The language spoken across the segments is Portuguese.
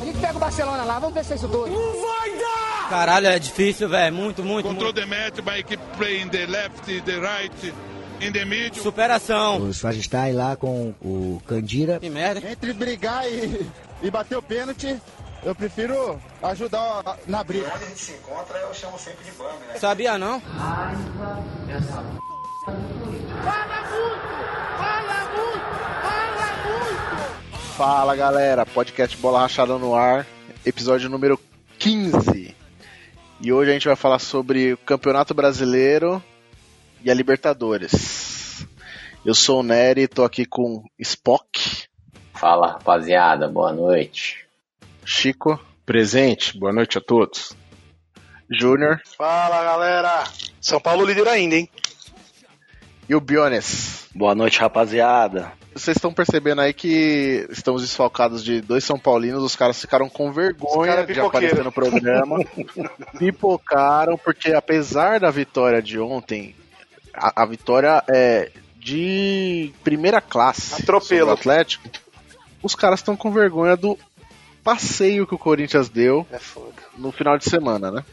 A gente pega o Barcelona lá, vamos ver se é isso tudo. Não vai dar! Caralho, é difícil, velho. Muito, muito. Control muito. the match by keep playing the left, the right, in the middle. Superação. O Schwarzenstein lá com o Candira. Que merda. Entre brigar e, e bater o pênalti, eu prefiro ajudar na briga. Onde a gente se encontra, eu chamo sempre de bang, né? Sabia não? Fala galera, podcast Bola Rachada no ar, episódio número 15. E hoje a gente vai falar sobre o Campeonato Brasileiro e a Libertadores. Eu sou o Nery, tô aqui com Spock, Fala rapaziada, boa noite. Chico, Presente, boa noite a todos. Júnior Fala galera! São Paulo líder ainda, hein? e o Biones. Boa noite, rapaziada. Vocês estão percebendo aí que estamos desfalcados de dois São Paulinos, os caras ficaram com vergonha cara de aparecer no programa. Pipocaram, porque apesar da vitória de ontem, a, a vitória é de primeira classe Atropelo. Atlético, os caras estão com vergonha do passeio que o Corinthians deu É foda. no final de semana, né?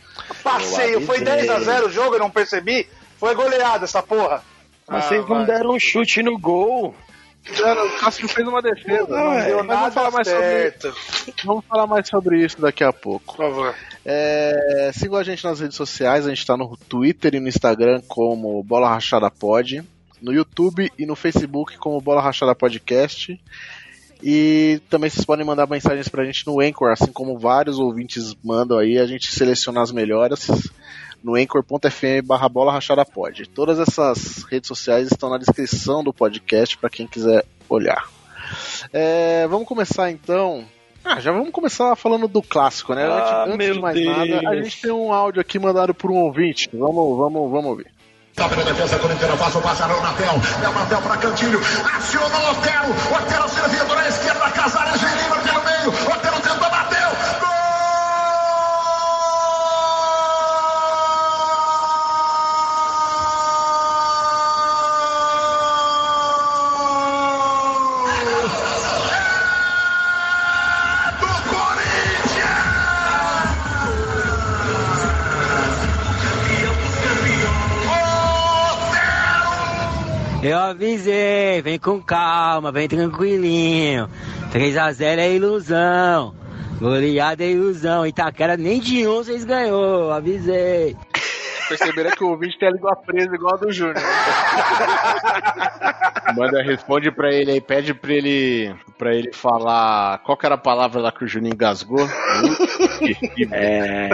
Passeio, foi avisei. 10x0 o jogo, eu não percebi. Foi goleada essa porra. Vocês não deram um chute no gol. O Cássio fez uma defesa. Não deu Mas vamos falar mais sobre certo. Vamos falar mais sobre isso daqui a pouco. Por favor. É, sigam a gente nas redes sociais, a gente tá no Twitter e no Instagram como Bola Rachada Pod, no YouTube e no Facebook como Bola Rachada Podcast. E também vocês podem mandar mensagens pra gente no Anchor, assim como vários ouvintes mandam aí, a gente seleciona as melhores no anchor.fm barra bola rachada pod. Todas essas redes sociais estão na descrição do podcast para quem quiser olhar. É, vamos começar então. Ah, já vamos começar falando do clássico, né? Ah, antes, antes de mais Deus. nada, a gente tem um áudio aqui mandado por um ouvinte. Vamos, vamos, vamos ouvir. Toca na defesa corintiana, passa o passarão na Natel. É o Natel para Cantilho. Acionou o Otero. Otero servindo na esquerda. Casares Eu avisei, vem com calma, vem tranquilinho. 3x0 é ilusão. Goleada é ilusão. Itaquera nem de um vocês ganhou, avisei. Perceberam que o ouvinte tem a língua presa igual a do Júnior. Manda, responde pra ele aí, pede pra ele, pra ele falar qual que era a palavra lá que o Juninho engasgou. É.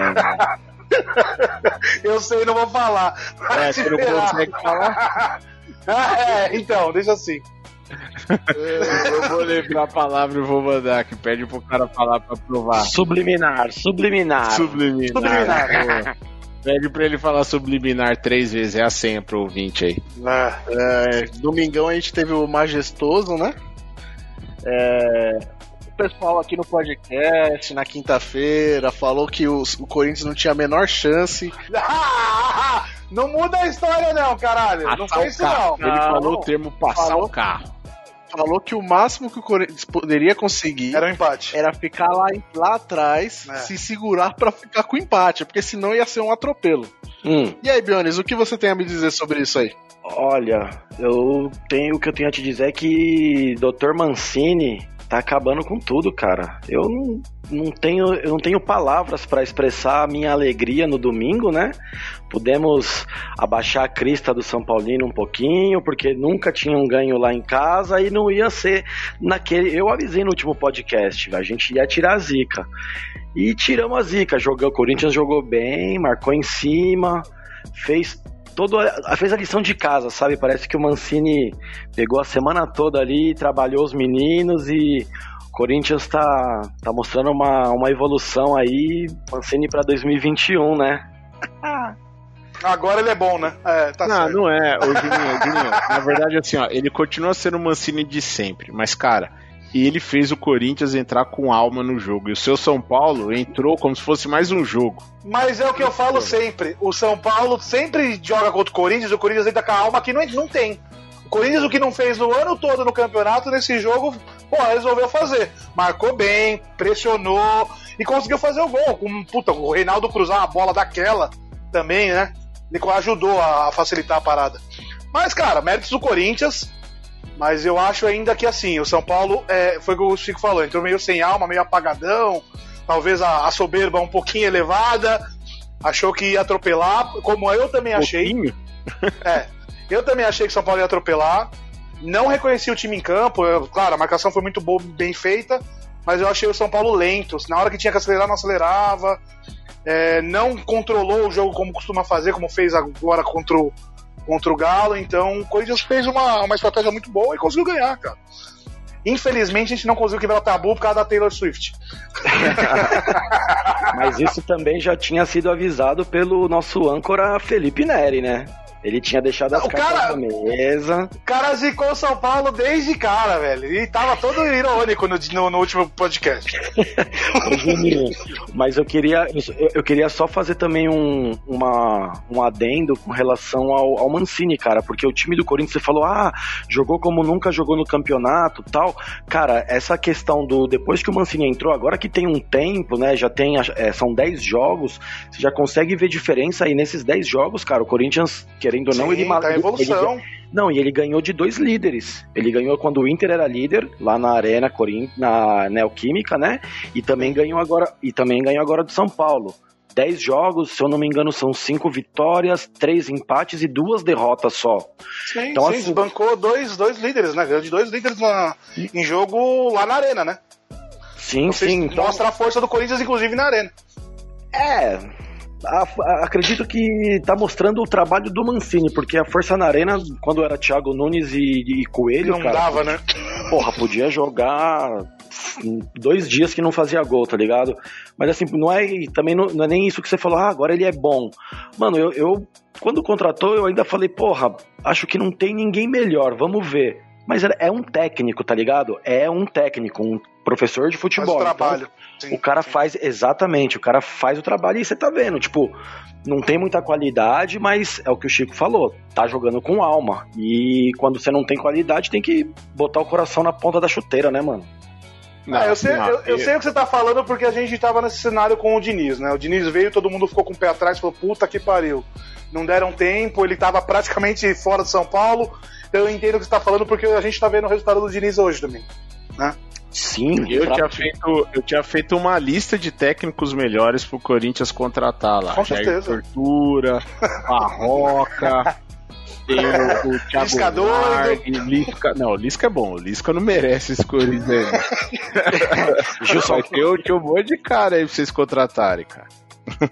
Eu sei, não vou falar. É, se você não consegue falar? Ah, é, então, deixa assim. Eu vou lembrar a palavra e vou mandar aqui. Pede pro cara falar pra provar. Subliminar, subliminar. Subliminar. Subliminar. Pede pra ele falar subliminar três vezes. É a senha pro ouvinte aí. Ah, É, domingão a gente teve o Majestoso, né? É, o pessoal aqui no podcast, na quinta-feira, falou que os- o Corinthians não tinha a menor chance. Não muda a história, não, caralho. não Passar foi o isso, carro. não. Ele Não. falou o termo passar Falou. o carro. Falou que o máximo que o Corinthians poderia conseguir Era um empate. era ficar lá, lá atrás, É. se segurar pra ficar com empate, porque senão ia ser um atropelo. Hum, E aí, Bionis, o que você tem a me dizer sobre isso aí? olha, eu tenho o que eu tenho a te dizer é que Dr. Mancini tá acabando com tudo, cara. Eu não, não tenho, eu não tenho palavras pra expressar a minha alegria no domingo, né? Pudemos abaixar a crista do São Paulino um pouquinho, porque nunca tinham ganho lá em casa e não ia ser naquele. Eu avisei no último podcast, a gente ia tirar a zica. E tiramos a zica. Jogou, o Corinthians jogou bem, marcou em cima, fez todo a, fez a lição de casa, sabe? Parece que o Mancini pegou a semana toda ali, trabalhou os meninos e o Corinthians tá, tá mostrando uma, uma evolução aí, Mancini pra 2021, né? Agora ele é bom, né? É, tá não, certo. não é. Ô, Juninho, Juninho, na verdade, assim, ó, ele continua sendo o Mancini de sempre, mas, cara, ele fez o Corinthians entrar com alma no jogo. E o seu São Paulo entrou como se fosse mais um jogo. Mas é o que eu falo sempre. O São Paulo sempre joga contra o Corinthians, o Corinthians entra com a alma que não, não tem. O Corinthians, o que não fez o ano todo no campeonato, nesse jogo, pô, resolveu fazer. Marcou bem, pressionou e conseguiu fazer o gol. Com, puta, o Reinaldo cruzar uma bola daquela também, né? Ele ajudou a facilitar a parada. Mas, cara, méritos do Corinthians. Mas eu acho ainda que assim, o São Paulo é, foi o que o Chico falou, entrou meio sem alma, meio apagadão, talvez a, a soberba um pouquinho elevada, achou que ia atropelar, como eu também achei. É, eu também achei que o São Paulo ia atropelar. Não reconheci o time em campo, eu, claro, a marcação foi muito boa, bem feita, mas eu achei o São Paulo lento. Na hora que tinha que acelerar, não acelerava. É, não controlou o jogo como costuma fazer, como fez agora contra o, contra o Galo. Então o Corinthians fez uma, uma estratégia muito boa e conseguiu ganhar, cara. Infelizmente a gente não conseguiu quebrar o tabu por causa da Taylor Swift. Mas isso também já tinha sido avisado pelo nosso âncora Felipe Neri, né? Ele tinha deixado as O cartas cara- na mesa. O cara zicou o São Paulo desde cara, velho. E tava todo irônico no, no, no último podcast. Mas eu queria, eu, eu queria só fazer também um, uma, um adendo com relação ao, ao Mancini, cara, porque o time do Corinthians, você falou, ah, jogou como nunca jogou no campeonato tal. Cara, essa questão do. Depois que o Mancini entrou, agora que tem um tempo, né? Já tem. é, são 10 jogos, você já consegue ver diferença aí nesses 10 jogos, cara. O Corinthians, querendo ou não, Sim, ele tá ele- evolução. ele- não, e ele ganhou de dois líderes. Ele ganhou quando o Inter era líder, lá na Arena Corinthians, na Neoquímica, né? E também ganhou agora, e também ganhou agora do São Paulo. Dez jogos, se eu não me engano, são cinco vitórias, três empates e duas derrotas só. Sim, Então, sim, assim- bancou dois, dois líderes, né? Ganhou de dois líderes na, em jogo lá na arena, né? Sim, sim. Então, Mostra a força do Corinthians, inclusive, na arena. É. a- acredito que tá mostrando o trabalho do Mancini, porque a força na arena, quando era Thiago Nunes e, e Coelho, Não cara, dava, né? porra, podia jogar dois dias que não fazia gol, tá ligado? Mas assim, não é também não, não é nem isso que você falou, ah, agora ele é bom. Mano, eu, eu quando contratou, eu ainda falei, porra, acho que não tem ninguém melhor, vamos ver. Mas é- é um técnico, tá ligado? É um técnico, um professor de futebol. Faz o Então, trabalho. o cara faz, exatamente, o cara faz o trabalho e você tá vendo, tipo, não tem muita qualidade, mas é o que o Chico falou, tá jogando com alma. E quando você não tem qualidade, tem que botar o coração na ponta da chuteira, né, mano? Ah, eu, sei, eu, eu sei o que você tá falando porque a gente tava nesse cenário com o Diniz, né? O Diniz veio, todo mundo ficou com o pé atrás, falou, puta que pariu. Não deram tempo, ele tava praticamente fora de São Paulo. Eu entendo o que você tá falando porque a gente tá vendo o resultado do Diniz hoje também, né? Sim, Eu pra- tinha, feito, eu tinha feito uma lista de técnicos melhores pro Corinthians contratar lá. Com Jair certeza. Tortura, Barroca, tem o, o Thiago Lisca doido. Largue, Lisca. Não, o Lisca é bom, o Lisca não merece esse Corinthians aí. Vai ter, tinha um monte de cara aí pra vocês contratarem, cara.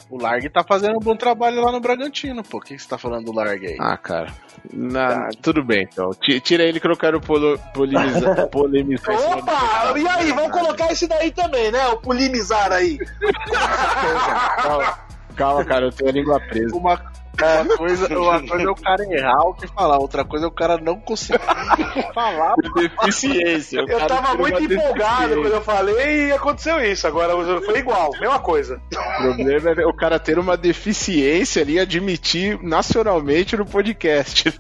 O Largue tá fazendo um bom trabalho lá no Bragantino, pô. O que você tá falando do Largue aí? Ah, cara. Na- tudo bem, então. Ti- Tira ele que eu quero polo- polemizar. polemizar Opa! E aí, vamos colocar esse daí também, né? O polimizar aí. Calma, calma, cara, eu tenho a língua presa. Uma, uma coisa, uma coisa é o cara errar o que falar, outra coisa é o cara não conseguir falar. Deficiência. Eu tava muito empolgado quando eu falei e aconteceu isso. Agora foi igual, mesma coisa. O problema é o cara ter uma deficiência ali e admitir nacionalmente no podcast.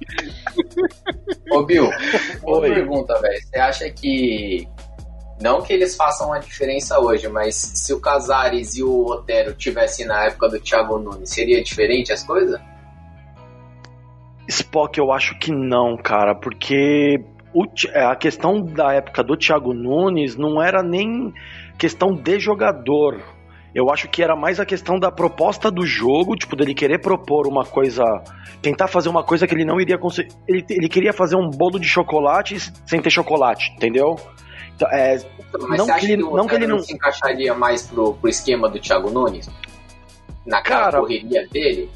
Ô, Bill, uma Oi. pergunta, velho. Você acha que. Não que eles façam a diferença hoje, mas se o Casares e o Otero tivessem na época do Thiago Nunes, seria diferente as coisas? Spock, eu acho que não, cara, porque o é, a questão da época do Thiago Nunes não era nem questão de jogador. Eu acho que era mais a questão da proposta do jogo, tipo, dele querer propor uma coisa. Tentar fazer uma coisa que ele não iria conseguir. Ele, ele queria fazer um bolo de chocolate sem ter chocolate, entendeu? Então, é, Mas Não você acha que que, ele- o não que ele não- se encaixaria mais pro, pro esquema do Thiago Nunes? Naquela Cara- correria dele?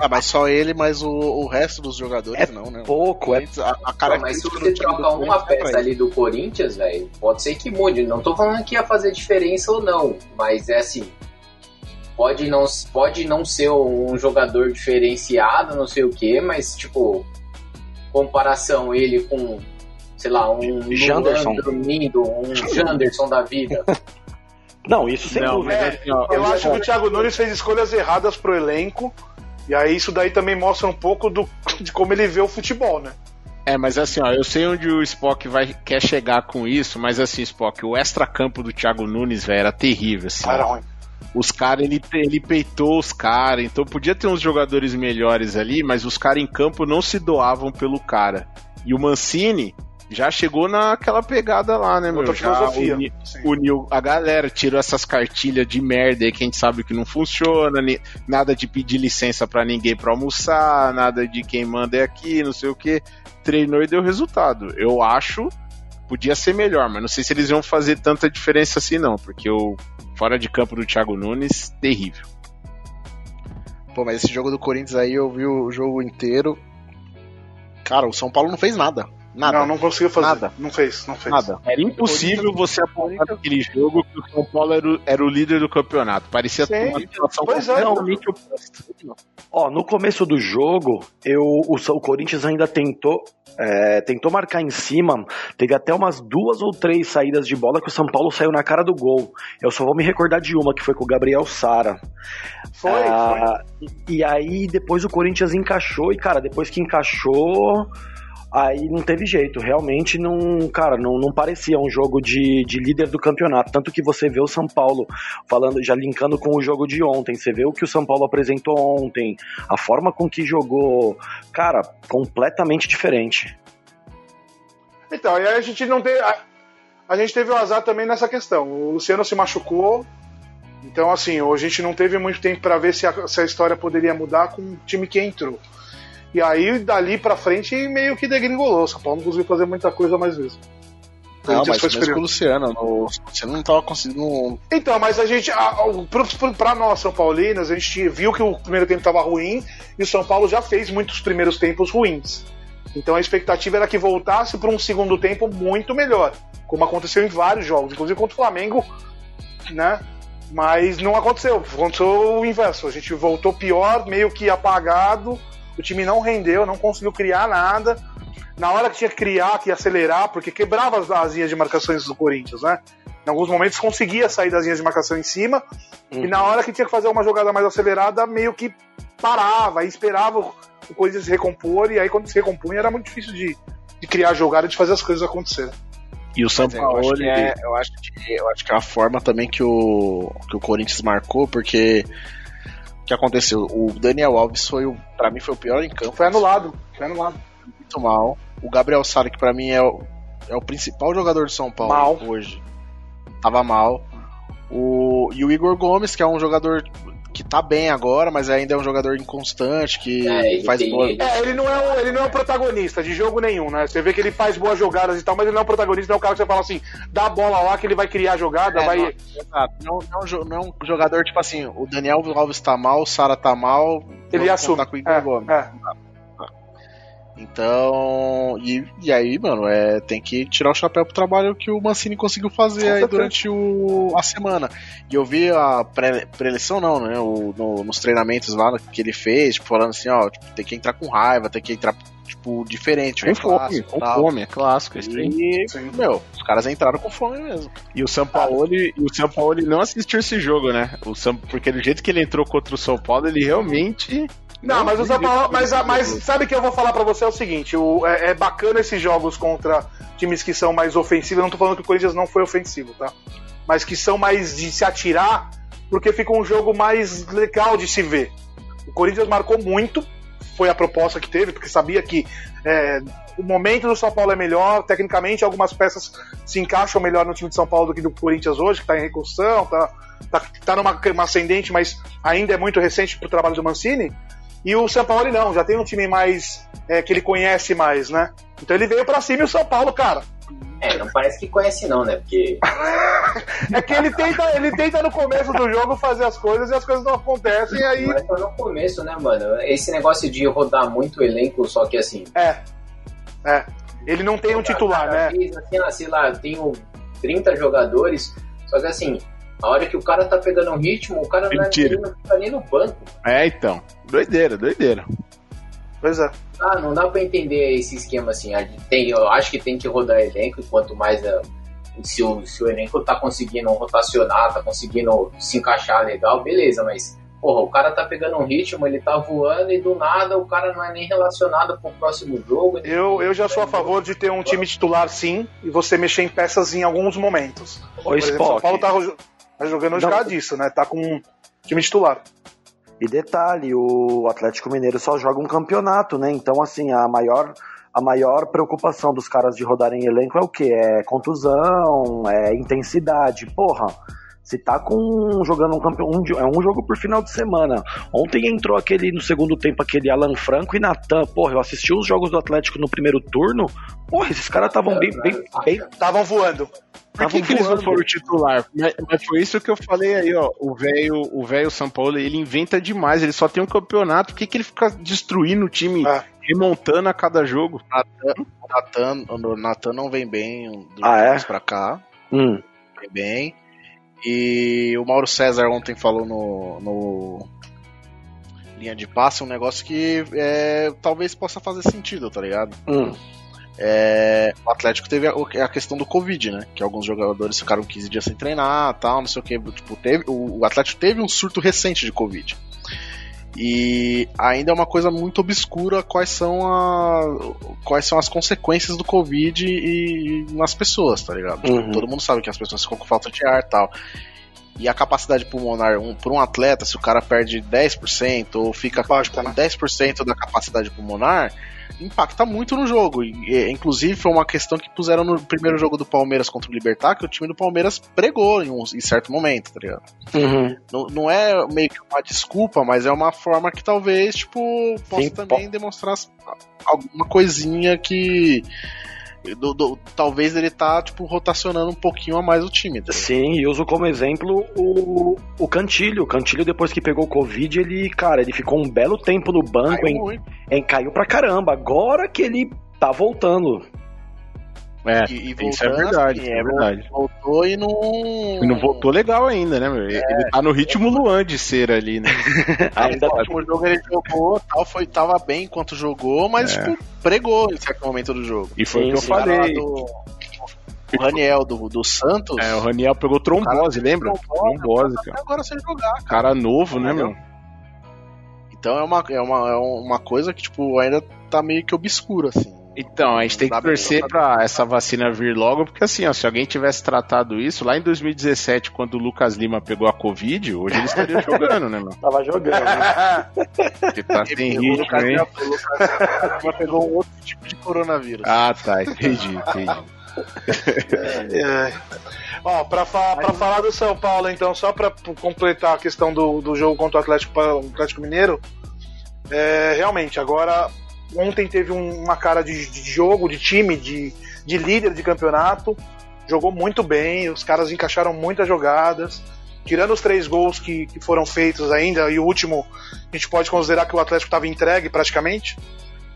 Ah, mas só ele, mas o, o resto dos jogadores É não, né? pouco, é A, a Não, mas se você do time do troca uma é peça ali do Corinthians, velho, pode ser que mude. Não tô falando que ia fazer diferença ou não, mas é assim. Pode não, pode não ser um jogador diferenciado, não sei o que, mas tipo, comparação ele com, sei lá, um Janderson. Dormindo, um Janderson da vida. Não, isso sem Não, dúvida. ó, Eu acho que o Thiago Nunes fez escolhas erradas pro elenco. E aí isso daí também mostra um pouco do, de como ele vê o futebol, né? É, mas assim, ó, eu sei onde o Spock vai, quer chegar com isso, mas assim, Spock, o extra-campo do Thiago Nunes, velho, era terrível, assim. Era ruim. Os caras, ele, ele peitou os caras, então podia ter uns jogadores melhores ali, mas os caras em campo não se doavam pelo cara. E o Mancini já chegou naquela pegada lá, né, meu? Outra filosofia. uni- uniu a galera, tirou essas cartilhas de merda aí que a gente sabe que não funciona, nada de pedir licença pra ninguém pra almoçar, nada de quem manda é aqui, não sei o que. Treinou e deu resultado. Eu acho podia ser melhor, mas não sei se eles iam fazer tanta diferença assim não, porque o fora de campo do Thiago Nunes, terrível. Pô, mas esse jogo do Corinthians aí, eu vi o jogo inteiro. Cara, o São Paulo não fez nada. Nada. Não, não conseguiu fazer. Nada. Não fez, não fez. Nada. Era impossível você apontar naquele jogo que o São Paulo era o, era o líder do campeonato. Parecia Sim. uma situação Pois é. completamente oposta. Ó, no começo do jogo, eu, o, o Corinthians ainda tentou, é, tentou marcar em cima. Teve até umas duas ou três saídas de bola que o São Paulo saiu na cara do gol. Eu só vou me recordar de uma que foi com o Gabriel Sara. Foi, Ah, E, e aí depois o Corinthians encaixou e cara, depois que encaixou, aí não teve jeito. Realmente não, cara, não, não parecia um jogo de, de líder do campeonato. Tanto que você vê o São Paulo falando, já linkando com o jogo de ontem. Você vê o que o São Paulo apresentou ontem, a forma com que jogou, cara, completamente diferente. Então, e a gente não teve. A, a gente teve o azar também nessa questão. O Luciano se machucou. Então, assim, a gente não teve muito tempo para ver se a, se a história poderia mudar com o time que entrou. E aí, dali pra frente, meio que degringolou. São Paulo não conseguiu fazer muita coisa mais vezes. Não, mas foi mesmo com o Luciano. No, o Luciano não tava conseguindo. Então, mas a gente, a- a- pro- pro- pra nós, São Paulinos, a gente viu que o primeiro tempo estava ruim e o São Paulo já fez muitos primeiros tempos ruins. Então a expectativa era que voltasse para um segundo tempo muito melhor, como aconteceu em vários jogos, inclusive contra o Flamengo, né? Mas não aconteceu, aconteceu o inverso. A gente voltou pior, meio que apagado, o time não rendeu, não conseguiu criar nada. Na hora que tinha que criar, que ia acelerar, porque quebrava as, as linhas de marcações do Corinthians, né? Em alguns momentos conseguia sair das linhas de marcação em cima, e na hora que tinha que fazer uma jogada mais acelerada, meio que parava, esperava o Corinthians se recompor, e aí quando se recompunha era muito difícil de, de criar jogada, de fazer as coisas acontecerem. E o São é, Paulo, que é, eu, acho que, eu acho que é a forma também que o, que o Corinthians marcou, porque que aconteceu? O Daniel Alves foi o, pra mim foi o pior em campo. Foi anulado, foi anulado. Muito mal. O Gabriel Sara, que pra mim é o, é o principal jogador de São Paulo Mal. hoje, tava mal. O, e o Igor Gomes, que é um jogador que tá bem agora, mas ainda é um jogador inconstante, que É, ele faz tem- boa. ele- É, ele não é, o, ele não é o protagonista de jogo nenhum, né? Você vê que ele faz boas jogadas e tal, mas ele não é o protagonista, não é o cara que você fala assim, dá a bola lá que ele vai criar a jogada, É, vai. não, exato. Não, não, é um não é um jogador tipo assim, o Daniel Alves tá mal, o Sara tá mal, Ele assume. contar com o Igor É, Gomes. é. Então, e, e aí, mano, é, tem que tirar o chapéu pro trabalho que o Mancini conseguiu fazer Com aí certeza. durante o, a semana. E eu vi a pré- pré-eleição, não, né? O, no- nos treinamentos lá que ele fez, tipo, falando assim, ó, tipo, tem que entrar com raiva, tem que entrar, tipo, diferente. com é fome, clássico, com tal. fome, é clássico. aí. E, meu, os caras entraram com fome mesmo. E o São Paulo, e o São Paulo ele não assistiu esse jogo, né? O São, porque do jeito que ele entrou contra o São Paulo, ele realmente. Não, mas o São Paulo. Mas, mas sabe que eu vou falar pra você é o seguinte: o, é, é bacana esses jogos contra times que são mais ofensivos. Eu não tô falando que o Corinthians não foi ofensivo, tá? Mas que são mais de se atirar, porque fica um jogo mais legal de se ver. O Corinthians marcou muito, foi a proposta que teve, porque sabia que é, o momento do São Paulo é melhor, tecnicamente algumas peças se encaixam melhor no time de São Paulo do que do Corinthians hoje, que tá em reconstrução, tá, tá, tá numa uma ascendente, mas ainda é muito recente pro trabalho do Mancini. E o São Paulo não, já tem um time mais é, que ele conhece mais, né? Então ele veio pra cima e o São Paulo, cara. É, não parece que conhece não, né? Porque É que ele tenta, ele tenta no começo do jogo fazer as coisas e as coisas não acontecem, e aí. Mas no começo, né, mano? Esse negócio de rodar muito o elenco, só que assim. É. É. Ele não tem um titular, né? vez, assim, ah, sei lá, eu tenho 30 jogadores, só que assim, a hora que o cara tá pegando um ritmo, o cara não, é, Mentira. não fica nem no banco. É, então. Doideira, doideira. Pois é. Ah, não dá pra entender esse esquema assim. Tem, eu acho que tem que rodar elenco, e quanto mais ah, se, o, se o elenco tá conseguindo rotacionar, tá conseguindo se encaixar legal, beleza, mas Porra, o cara tá pegando um ritmo, ele tá voando e do nada o cara não é nem relacionado pro próximo jogo. Eu, eu já sou a favor de ter um time titular sim e você mexer em peças em alguns momentos. Ô, Por exemplo, Spock. São Paulo tá, tá jogando hoje por causa disso, né? Tá com um time titular. E detalhe, o Atlético Mineiro só joga um campeonato, né? Então, assim, a maior, a maior preocupação dos caras de rodarem elenco é o quê? É contusão, é intensidade. Porra, se tá com jogando um campeão, um, é um jogo por final de semana. Ontem entrou aquele no segundo tempo aquele Alan Franco e Natan. Porra, eu assisti os jogos do Atlético no primeiro turno. Porra, esses caras estavam bem, bem, bem, Estavam voando. Por que, que eles não foram titular? Mas, mas foi isso que eu falei aí, ó. O velho o velho São Paulo, ele inventa demais, ele só tem um campeonato. Por que, que ele fica destruindo o time, Ah. remontando a cada jogo? O Natan, o Natan não vem bem do Ah, é? pra cá. Hum. Vem bem. E o Mauro César ontem falou no, no linha de passe um negócio que é, talvez possa fazer sentido, tá ligado? Hum. É, o Atlético teve a, a questão do Covid, né? Que alguns jogadores ficaram 15 dias sem treinar tal, não sei o que. Tipo, teve, o, o Atlético teve um surto recente de Covid. E ainda é uma coisa muito obscura quais são, a, quais são as consequências do Covid e, nas pessoas, tá ligado? Tipo, Uhum. todo mundo sabe que as pessoas ficam com falta de ar e tal. E a capacidade pulmonar, um, por um atleta, se o cara perde 10% ou fica com 10% da capacidade pulmonar, impacta muito no jogo. E, inclusive, foi uma questão que puseram no primeiro jogo do Palmeiras contra o Libertar, que o time do Palmeiras pregou em, um, em certo momento, tá ligado? Uhum. Não, não é meio que uma desculpa, mas é uma forma que talvez, tipo, possa Sim, também demonstrar alguma coisinha que. Do- do- talvez ele tá, tipo, rotacionando um pouquinho a mais o time. Tá? Sim, e uso como exemplo o, o Cantilho. O Cantilho, depois que pegou o Covid, ele, cara, ele ficou um belo tempo no banco, Caiu em, muito. em- caiu pra caramba. Agora que ele tá voltando. É, E, isso é voltando, verdade, assim, é verdade. Voltou e não. E não voltou legal ainda, né, meu? Ele tá no ritmo Luan de ser ali, né? Ainda no último jogo ele jogou, tal, foi, tava bem enquanto jogou, mas É. tipo, pregou em certo momento do jogo. E foi o que eu cara falei. Do, o Raniel do, do Santos. É, o Raniel pegou trombose, lembra? Trombose, Até cara. agora sem jogar, cara. Cara novo, né, meu? Então é uma, é, uma, é uma coisa que, tipo, ainda tá meio que obscura, assim. Então, a gente tem que torcer pra essa vacina vir logo, porque assim, ó, se alguém tivesse tratado isso lá em 2017, quando o Lucas Lima pegou a Covid, hoje ele estaria jogando, né, meu? Tava jogando. né? Porque tá sem ritmo, Lucas hein? Lima- o Lucas Lima pegou um outro tipo de coronavírus. Ah, tá, entendi, entendi. É. Ó, pra, fa pra falar do São Paulo, então, só pra completar a questão do, do jogo contra o Atlético, o Atlético Mineiro, é, realmente, agora, ontem teve um- uma cara de, de jogo, de time, de, de líder de campeonato, jogou muito bem, os caras encaixaram muitas jogadas, tirando os três gols que, que foram feitos ainda, e o último, a gente pode considerar que o Atlético estava entregue praticamente,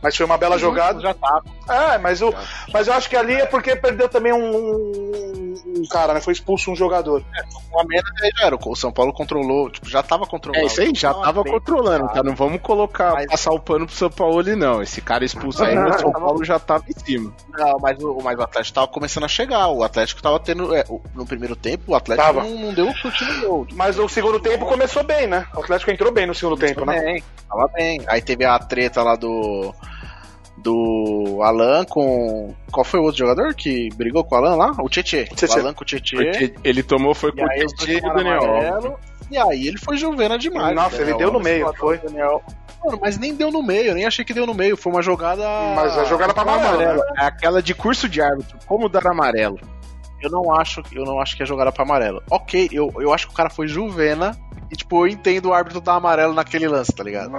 mas foi uma bela jogada. Já tá. É, mas, o, mas eu acho que ali é porque perdeu também um, um- um cara, né? Foi expulso um jogador. O América aí já era. O São Paulo controlou, tipo, já tava controlando. É isso aí, já tava bem controlando, tá? Não vamos colocar, Mas- passar o pano pro São Paulo, não. Esse cara expulso aí, o São Paulo já tava em cima. Não, mas o, mas o Atlético tava começando a chegar. O Atlético tava tendo. é, o- no primeiro tempo, o Atlético Tava. não, não deu um chute no gol. Mas o segundo tempo começou bem, né? O Atlético entrou bem no segundo tempo, né? bem, tava bem. Aí teve a treta lá do. Do Alan com. Qual foi o outro jogador que brigou com o Alan lá? O Tietê. O Alan com o Tietê. Ele tomou foi E com o Tietê e o Daniel. Amarelo, E aí ele foi jovena demais. Nossa, o ele Daniel deu no meio, foi. Daniel- Mano, mas nem deu no meio, eu nem achei que deu no meio. Foi uma jogada. Mas a jogada pra amarelo, né? É aquela de curso de árbitro, como dar amarelo. Eu não acho, eu não acho que é jogada pra amarelo. Ok, eu, eu acho que o cara foi Juvena e, tipo, eu entendo o árbitro dar amarelo naquele lance, tá ligado?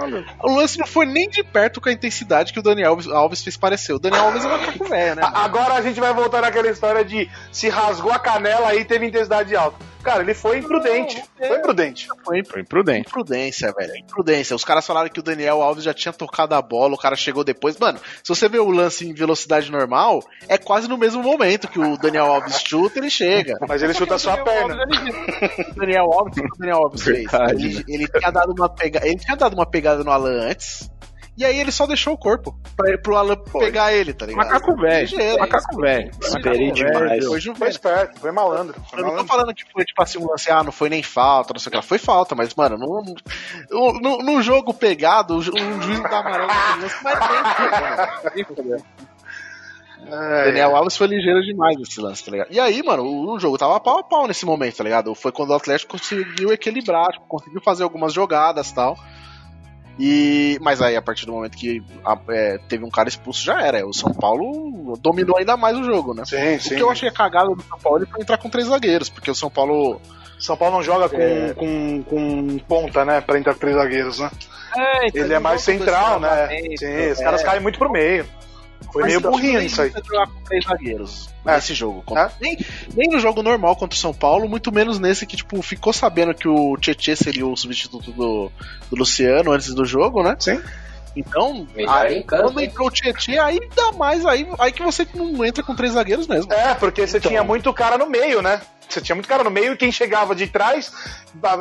O lance não foi nem de perto com a intensidade que o Daniel Alves, Alves fez parecer. O Daniel Alves é uma caco velho, né? A- Agora a gente vai voltar naquela história de se rasgou a canela aí teve intensidade alta. Cara, ele foi imprudente. Foi imprudente. Foi Foi imprudente. imprudência, velho. Imprudência. Os caras falaram que o Daniel Alves já tinha tocado a bola, o cara chegou depois. Mano, se você vê o lance em velocidade normal, é quase no mesmo momento que o Daniel Alves chuta, ele chega. Mas ele chuta só a perna. O Daniel Alves, o que o Daniel Alves fez? Verdade, Ele, né? ele tinha dado uma pega... ele tinha dado uma pegada no Alan antes. E aí ele só deixou o corpo pra ir pro Alan pegar ele, tá ligado? Macaco velho. Macaco velho. Esperei demais. Foi, Foi esperto, foi malandro. Foi Eu não tô malandro. falando que foi tipo assim, um lance, ah, não foi nem falta, não sei o que lá. Foi falta, mas, mano, no, no, no- no jogo pegado, um juiz da amarelo no lance, mas. É, Daniel Alves foi ligeiro demais nesse lance, tá ligado? E aí, mano, o, o jogo tava pau a pau nesse momento, tá ligado? Foi quando o Atlético conseguiu equilibrar, tipo, conseguiu fazer algumas jogadas e tal. E, mas aí, a partir do momento que a- é, teve um cara expulso, já era. O São Paulo dominou ainda mais o jogo, né? Sim, O sim. que eu achei a cagada do São Paulo foi entrar com três zagueiros, porque o São Paulo. São Paulo não joga com, É. com, com ponta, né? Pra entrar com três zagueiros, né? É, Ele é mais central, né? Sim, os caras caem muito pro meio. Foi meio burrinho isso aí. jogar com três zagueiros É. nesse jogo. Contra- Nem, nem no jogo normal contra o São Paulo, muito menos nesse que, tipo, ficou sabendo que o Tietchan seria o substituto do, do Luciano antes do jogo, né? Sim. Então, aí, quando entrou o Tietchan, ainda mais aí, aí que você não entra com três zagueiros mesmo. É, porque você Então. tinha muito cara no meio, né? Você tinha muito cara no meio e quem chegava de trás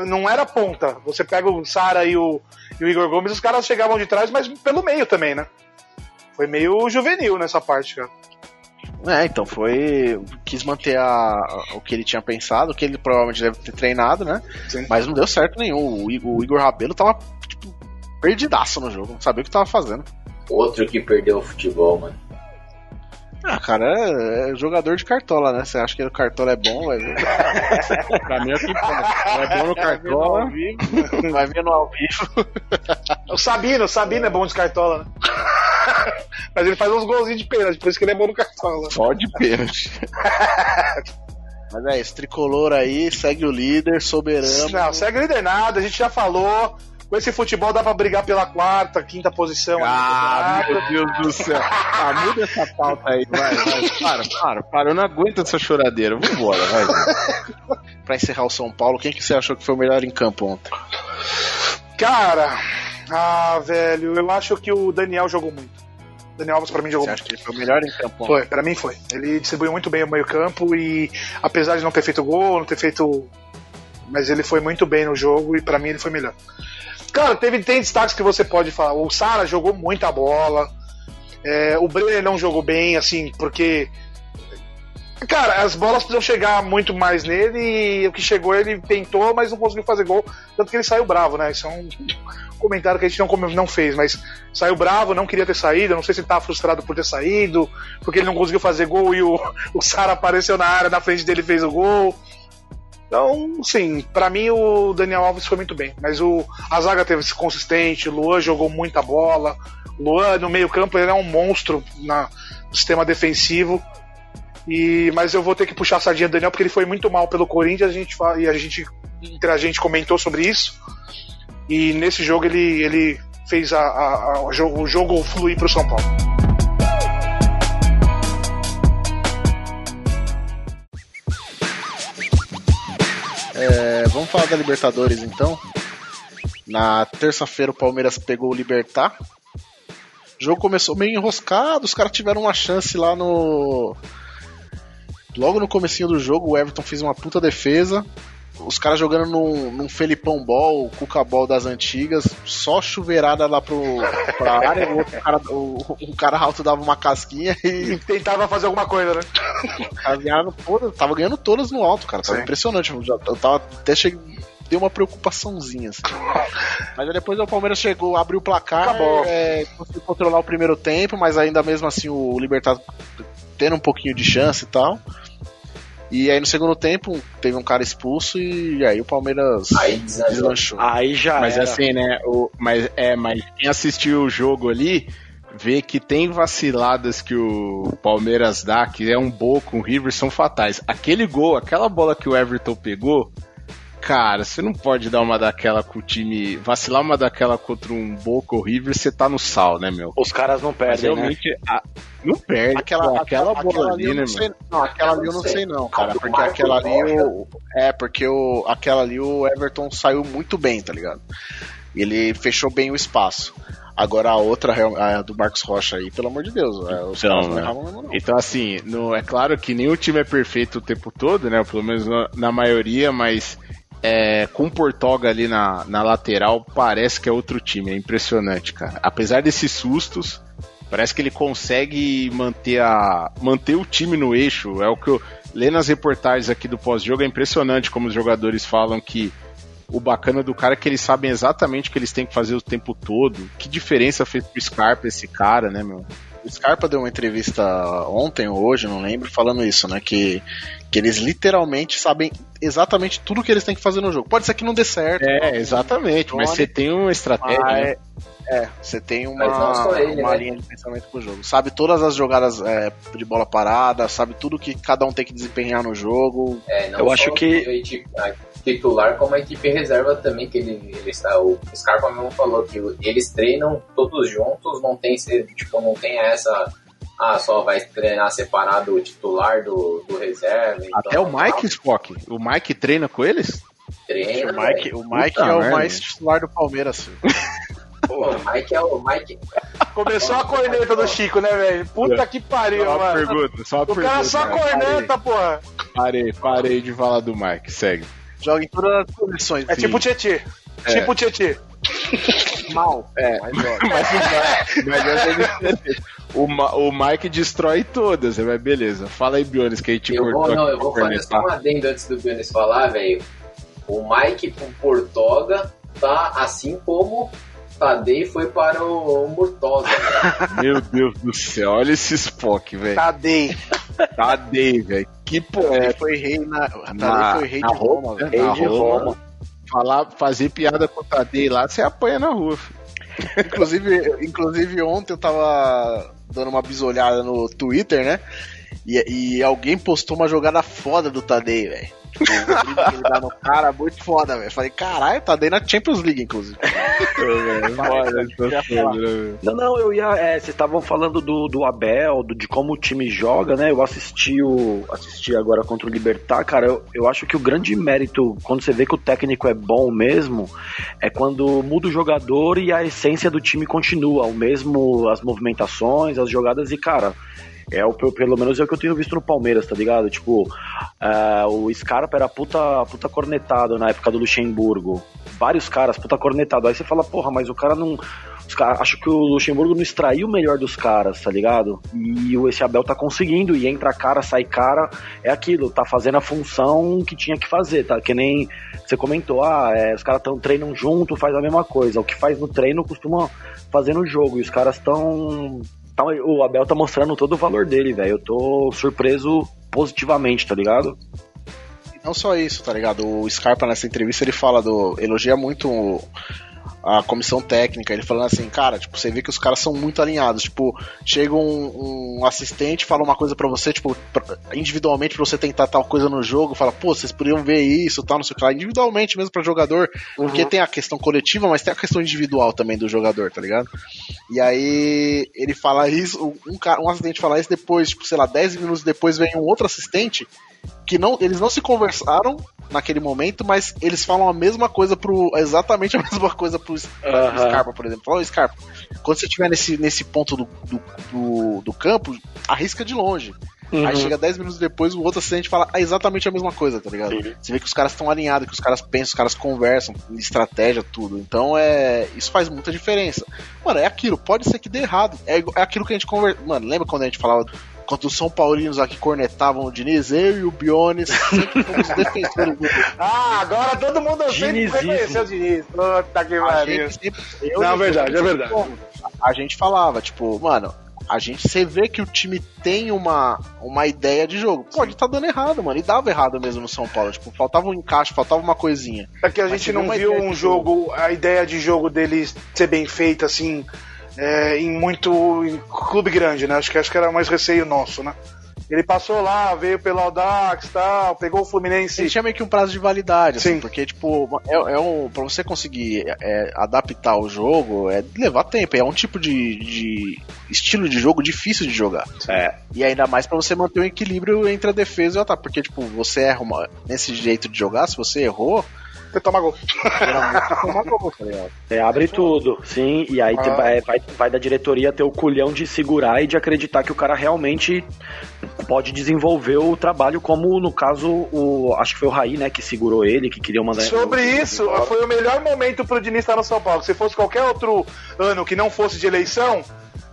não era ponta. Você pega o Sara e o, e o Igor Gomes, os caras chegavam de trás, mas pelo meio também, né? Foi meio juvenil nessa parte, cara. É, então foi. Quis manter a, o que ele tinha pensado, o que ele provavelmente deve ter treinado, né? Sim. Mas não deu certo nenhum. O Igor, o Igor Rabelo tava, tipo, perdidaço no jogo, não sabia o que tava fazendo. Outro que perdeu o futebol, mano. Ah, cara, é, é jogador de cartola, né? Você acha que o cartola é bom, vai ver. Pra mim é o que importa. É bom no cartola. Vai vendo ao vivo. O Sabino, o Sabino é bom de cartola, né? Mas ele faz uns golzinhos de pênalti, por isso que ele é bom no cartola. Só de pênalti. Mas é isso, tricolor aí, segue o líder, soberano. Não, segue líder nada, a gente já falou. Com esse futebol dá pra brigar pela quarta, quinta posição. Ah, campeonato. meu Deus do céu. Ah, muda essa pauta aí, vai, vai. Para, para, para. Eu não aguento essa choradeira. Vambora, vai. Pra encerrar o São Paulo, quem que você achou que foi o melhor em campo ontem? Cara, ah, velho, eu acho que o Daniel jogou muito. O Daniel Alves pra mim jogou Você muito. acha que ele foi o melhor em campo ontem? Foi, pra mim foi. Ele distribuiu muito bem o meio-campo e, apesar de não ter feito gol, não ter feito. Mas ele foi muito bem no jogo e pra mim ele foi melhor. Cara, teve, tem destaques que você pode falar. O Sara jogou muita bola. É, o Brenner não jogou bem, assim, porque. Cara, as bolas precisam chegar muito mais nele e o que chegou ele tentou, mas não conseguiu fazer gol. Tanto que ele saiu bravo, né? Isso é um comentário que a gente não, não fez, mas saiu bravo, não queria ter saído. Não sei se ele tava frustrado por ter saído, porque ele não conseguiu fazer gol e o, o Sara apareceu na área, na frente dele fez o gol. Então, sim, pra mim o Daniel Alves foi muito bem. Mas o, a zaga teve consistente, o Luan jogou muita bola. O Luan no meio-campo ele é um monstro na, no sistema defensivo. E, mas eu vou ter que puxar a sardinha do Daniel porque ele foi muito mal pelo Corinthians a gente, e a gente entre a gente comentou sobre isso. E nesse jogo ele, ele fez a, a- a- o jogo, o fluir pro São Paulo. É, vamos falar da Libertadores então. Na terça-feira o Palmeiras pegou o Libertar. O jogo começou meio enroscado, os caras tiveram uma chance lá no. Logo no comecinho do jogo, o Everton fez uma puta defesa. Os caras jogando num, num Felipão Ball, Cuca Ball das antigas, só chuveirada lá pro, pra área, o, outro cara, o, o cara alto dava uma casquinha e E tentava fazer alguma coisa, né? Tava ganhando todas, tava ganhando todas no alto, cara. Tava Sim. impressionante. Eu, tava até cheguei. Deu uma preocupaçãozinha, assim. Mas aí depois o Palmeiras chegou, abriu o placar, Acabou. é, conseguiu controlar o primeiro tempo, mas ainda mesmo assim o Libertad tendo um pouquinho de chance e tal. E aí no segundo tempo teve um cara expulso e aí o Palmeiras Aí deslanchou. Aí já Mas era. assim, né? O, mas é, mas quem assistiu o jogo ali vê que tem vaciladas que o Palmeiras dá, que é um boco, com o River, são fatais. Aquele gol, aquela bola que o Everton pegou, cara, você não pode dar uma daquela com o time. Vacilar uma daquela contra um Boca ou River, você tá no sal, né, meu? Os caras não Mas perdem, né? realmente, a- não perde. Aquela, Pô, aquela, bola ali né, mano? não, aquela ali eu não sei não, cara, porque aquela ali o, é porque o aquela ali o Everton saiu muito bem, tá ligado? Ele fechou bem o espaço. Agora a outra, a do Marcos Rocha aí, pelo amor de Deus, é, os Então, caras não né? erravam mesmo, não. Então, assim, no, é claro que nenhum time é perfeito o tempo todo, né? Pelo menos na, na maioria, mas é, com o Portoga ali na, na lateral, parece que é outro time. É impressionante, cara. Apesar desses sustos, parece que ele consegue manter, a, manter o time no eixo. É o que eu. Lendo nas reportagens aqui do pós-jogo, é impressionante como os jogadores falam que o bacana do cara é que eles sabem exatamente o que eles têm que fazer o tempo todo. Que diferença fez pro Scarpa esse cara, né, meu? O Scarpa deu uma entrevista ontem ou hoje, não lembro, falando isso, né? Que, que eles literalmente sabem exatamente tudo que eles têm que fazer no jogo. Pode ser que não dê certo. É, exatamente, mas você tem uma estratégia. Mas, né? É, você tem uma, não ele, uma né? linha de pensamento pro jogo. Sabe todas as jogadas é, de bola parada, sabe tudo que cada um tem que desempenhar no jogo. É, não Eu só acho que- titular, como a equipe reserva também, que ele, ele está. O Scarpa mesmo falou que eles treinam todos juntos, não tem tipo, não tem essa. Ah, só vai treinar separado o titular do, do reserva. então, Até o Mike Spock. O Mike treina com eles? treina. o Mike, o Mike Puta é o mais titular do Palmeiras. Pô, o Mike é o Mike. Começou a corneta do Chico, né, velho? Puta que pariu, Só uma mano. pergunta, só uma O cara pergunta, só cara. corneta, porra. Parei, parei de falar do Mike, segue. Joga em todas as posições. É tipo Tietê. É. Tipo Tietê. mal. É, Mas joga. mas, o Ma- mas essa é o, Ma- o Mike destrói todas, mas beleza. Fala aí, Bionis, que a gente Eu cortou vou, não, eu vou fazer só um adendo antes do Bionis falar, velho. O Mike com Portoga tá assim como Tadei foi para o, Murtosa. Meu Deus do céu, olha esse Spock, velho. Tadei. Tadei, velho. Que Ele poeta. foi rei na. Na- Tadei foi rei na de Roma, Roma, velho. Rei Rei de de Roma. Falar, fazer piada com o Tadei lá, você apanha na rua. Inclusive, inclusive, ontem eu tava dando uma bisolhada no Twitter, né? E, e alguém postou uma jogada foda do Tadei, velho. Tipo, o drible que ele dá no cara, muito foda, velho. Falei, caralho, Tadei na Champions League, inclusive. Né? Não, não, eu ia. É, vocês estavam falando do, do Abel, do- de como o time joga, né? Eu assisti o. assisti agora contra o Libertar, cara. Eu, eu acho que o grande mérito, quando você vê que o técnico é bom mesmo, é quando muda o jogador e a essência do time continua. O mesmo, as movimentações, as jogadas, e, cara. É o, pelo menos é o que eu tenho visto no Palmeiras, tá ligado? Tipo, é, o Scarpa era puta, puta cornetado na época do Luxemburgo. Vários caras, puta cornetado. Aí você fala, porra, mas o cara não. Os caras, acho que o Luxemburgo não extraiu o melhor dos caras, tá ligado? E o esse Abel tá conseguindo, e entra cara, sai cara, é aquilo, tá fazendo a função que tinha que fazer, tá? Que nem você comentou, ah, é, os caras tão, treinam junto, faz a mesma coisa. O que faz no treino costuma fazer no jogo, e os caras tão. Tá- o Abel tá mostrando todo o valor dele, velho. Eu tô surpreso positivamente, tá ligado? Não só isso, tá ligado? O Scarpa nessa entrevista ele fala do. elogia muito a comissão técnica, ele falando assim, cara, tipo, você vê que os caras são muito alinhados. Tipo, chega um, um assistente, fala uma coisa pra você, tipo, individualmente pra você tentar tal coisa no jogo, fala, pô, vocês poderiam ver isso, tal, não sei o que lá, individualmente mesmo pra jogador, porque tem a questão coletiva, mas tem a questão individual também do jogador, tá ligado? E aí ele fala isso, um, cara, um assistente fala isso depois, tipo, sei lá, 10 minutos depois vem um outro assistente que não, eles não se conversaram naquele momento, mas eles falam a mesma coisa pro. exatamente a mesma coisa pro, pro. Scarpa, por exemplo. Falou, Scarpa, quando você estiver nesse, nesse ponto do, do, do, do campo, arrisca de longe. Uhum. Aí chega 10 minutos depois, o outro assistente fala exatamente a mesma coisa, tá ligado? Você vê que os caras estão alinhados, que os caras pensam, os caras conversam, estratégia, tudo. Então é. Isso faz muita diferença. Mano, é aquilo, pode ser que dê errado. É, é aquilo que a gente conversa. Mano, lembra quando a gente falava quando os São Paulinos aqui cornetavam o Diniz, eu e o Bionis sempre fomos defensores do. Ah, agora todo mundo sempre reconheceu o Diniz. Puta que A pariu. gente sempre. eu Não, o verdade, é verdade. sempre fomos. A gente falava, tipo, mano, a gente você vê que o time tem uma, uma ideia de jogo. Pode tá dando errado, mano. E dava errado mesmo no São Paulo. Tipo, faltava um encaixe, faltava uma coisinha. É que a Mas gente não viu um de jogo, a ideia de jogo dele ser bem feita, assim, é, em muito em clube grande, né? Acho que, acho que era mais receio nosso, né? Ele passou lá, veio pelo Audax e tal, pegou o Fluminense. Ele tinha meio que um prazo de validade, assim, Sim. porque, tipo, é, é um, pra você conseguir é, adaptar o jogo, é levar tempo. É um tipo de, de estilo de jogo difícil de jogar. É. E ainda mais pra você manter o equilíbrio entre a defesa e o ataque. Porque, tipo, você erra uma, nesse jeito de jogar, se você errou, Você toma gol. toma gol, tá ligado? É, abre tudo, sim, e aí Ah. vai, vai, vai da diretoria ter o culhão de segurar e de acreditar que o cara realmente pode desenvolver o trabalho, como no caso, o acho que foi o Raí, né, que segurou ele, que queria mandar Sobre isso, foi o melhor momento pro Diniz estar no São Paulo. Se fosse qualquer outro ano que não fosse de eleição,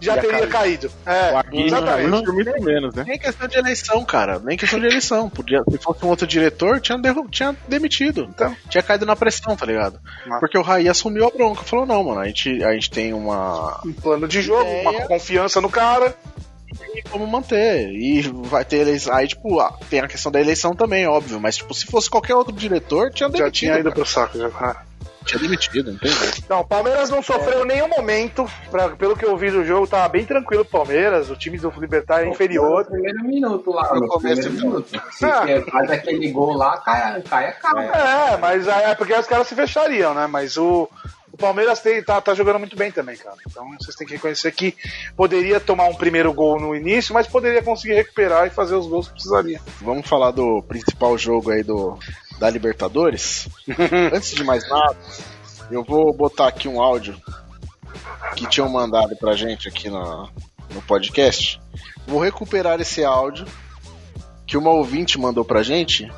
já Ia teria caído. É, exatamente. por muito menos, né? Nem questão de eleição, cara. Nem questão de eleição. Podia, se fosse um outro diretor, tinha, derru- tinha demitido. Então. Tinha caído na pressão, tá ligado? Porque o Raí assumiu a bronca. Falou, não, mano, a gente, a gente tem uma. Um plano de jogo, Ideia. uma confiança no cara. E como manter. E vai ter eleição. Aí, tipo, ah, tem a questão da eleição também, óbvio. Mas, tipo, se fosse qualquer outro diretor, tinha demitido. Já tinha ido cara. pro saco. Já. Tinha demitido, entendeu? Não, o Palmeiras não sofreu nenhum momento. pra- pelo que eu vi do jogo, tava bem tranquilo o Palmeiras. O time do Libertar é inferior. No primeiro minuto lá, No começo primeiro minuto. Se Ah. faz aquele gol lá, cai, cai a cara. É, mas é porque os caras se fechariam, né? Mas o, o Palmeiras tem, tá, tá jogando muito bem também, cara. Então vocês têm que reconhecer que poderia tomar um primeiro gol no início, mas poderia conseguir recuperar e fazer os gols que precisaria. Vamos falar do principal jogo aí do, da Libertadores. Antes de mais nada, eu vou botar aqui um áudio que tinham mandado pra gente aqui no, no podcast. Vou recuperar esse áudio que uma ouvinte mandou pra gente,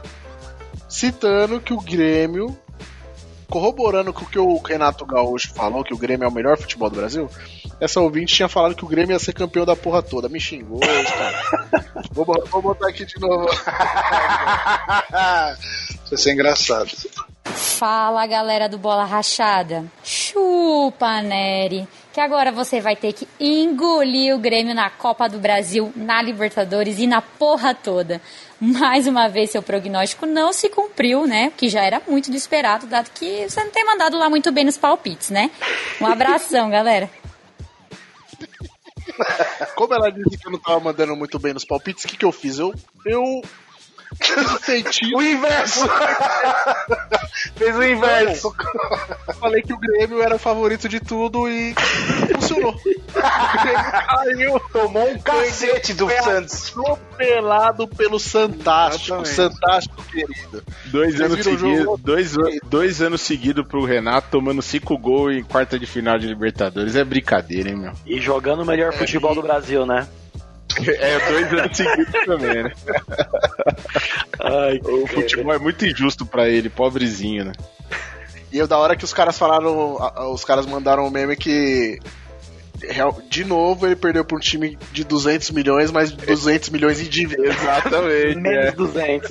citando que o Grêmio, corroborando com o que o Renato Gaúcho falou, que o Grêmio é o melhor futebol do Brasil. Essa ouvinte tinha falado que o Grêmio ia ser campeão da porra toda. Me xingou, cara. vou, vou botar aqui de novo. Isso ser engraçado. Fala galera do Bola Rachada. Chupa, Nery. Que agora você vai ter que engolir o Grêmio na Copa do Brasil, na Libertadores e na porra toda. Mais uma vez seu prognóstico não se cumpriu, né? Que já era muito do esperado, dado que você não tem mandado lá muito bem nos palpites, né? Um abração, galera. Como ela disse que eu não tava mandando muito bem nos palpites, o que, que eu fiz? Eu. Eu. O inverso! Fez o inverso. Eu falei que o Grêmio era o favorito de tudo e funcionou. O Grêmio caiu. Tomou um cacete do Foi Santos. Atropelado pelo Santástico. Exatamente. Santástico querido. Dois Vocês anos seguidos, dois, dois anos seguidos pro Renato tomando cinco gols em quarta de final de Libertadores. É brincadeira, hein, meu? E jogando o melhor futebol do Brasil, né? É, dois anos seguidos também, né? Ai, o futebol é muito injusto pra ele, pobrezinho, né? E eu, da hora que os caras falaram, os caras mandaram um meme que de novo ele perdeu pra um time de 200 milhões, mas 200 milhões em dívida. Exatamente. Menos é. 200.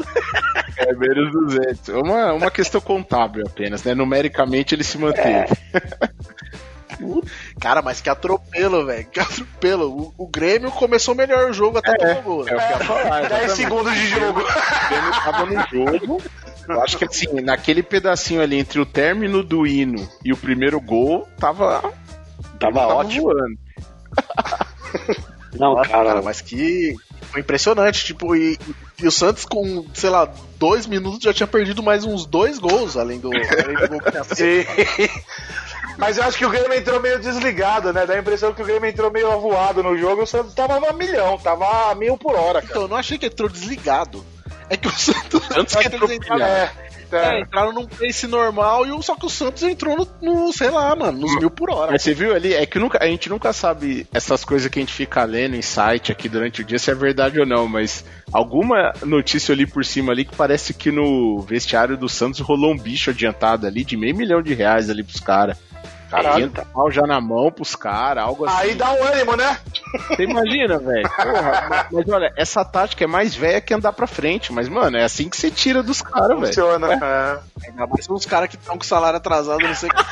É, menos 200. Uma, uma questão contábil apenas, né? Numericamente ele se manteve. Cara, mas que atropelo, velho. Que atropelo. O, o Grêmio começou melhor o jogo até tomar gol. É o que eu ia falar. 10 exatamente. segundos de jogo. O Grêmio tava no jogo. Eu acho que assim, naquele pedacinho ali entre o término do hino e o primeiro gol, tava. Tava ótimo. voando. Não, Nossa, cara. mas que foi impressionante. Tipo, e, e o Santos com, sei lá, dois minutos já tinha perdido mais uns dois gols, além do, além do gol que tinha feito. Sim. Mas eu acho que o Grêmio entrou meio desligado, né? Dá a impressão que o Grêmio entrou meio avoado no jogo e o Santos tava a milhão, tava a mil por hora, cara. Então, eu não achei que entrou desligado. É que o Santos. Acho que eles entrou entraram, É, é, entraram num pace normal, e só que o Santos entrou no, no, sei lá, mano, nos mil por hora. Mas você viu ali, é que nunca, a gente nunca sabe essas coisas que a gente fica lendo em site aqui durante o dia se é verdade ou não, mas alguma notícia ali por cima ali que parece que no vestiário do Santos rolou um bicho adiantado ali de meio milhão de reais ali pros caras. Caralho. 500 pau já na mão pros caras, algo assim. Aí dá um ânimo, né? Você imagina, velho? Mas, mas olha, essa tática é mais velha que andar pra frente, mas, mano, é assim que você tira dos caras, velho. Funciona. É. Ainda mais uns caras que estão com salário atrasado, não sei o que.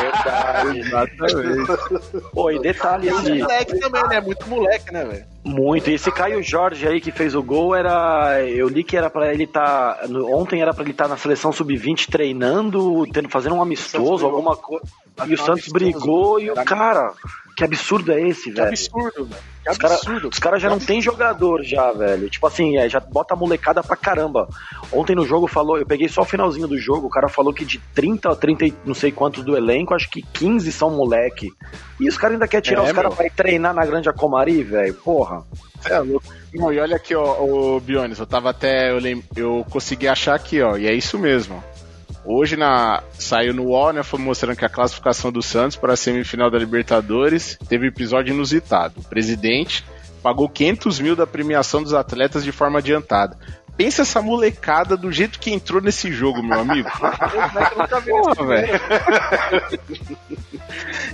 Verdade. Exatamente. Pô, e detalhe, assim, moleque também, né? Muito moleque, né, velho? muito. E esse Caio Jorge aí que fez o gol era. Eu li que era pra ele estar. ontem era pra ele estar na seleção sub-20 treinando, tendo, fazendo um amistoso, alguma coisa. E o Santos brigou e o cara. Que absurdo é esse, Que velho? absurdo, velho. Que Os caras caras já não tem jogador já, velho. Tipo assim, é, já bota a molecada pra caramba. Ontem no jogo falou, eu peguei só o finalzinho do jogo, o cara falou que de 30 a 30 e não sei quantos do elenco, acho que 15 são moleque. E os caras ainda querem tirar É, os caras pra ir treinar na Grande Acomari, velho. Porra. É louco. Não, e olha aqui, ó, o Bionis, eu tava até. Eu, lem... eu consegui achar aqui, ó, e é isso mesmo. Hoje na saiu no UOL, né, foi mostrando que a classificação do Santos para a semifinal da Libertadores teve episódio inusitado. O presidente pagou 500 mil da premiação dos atletas de forma adiantada. Pensa essa molecada do jeito que entrou nesse jogo, meu amigo. Porra, velho.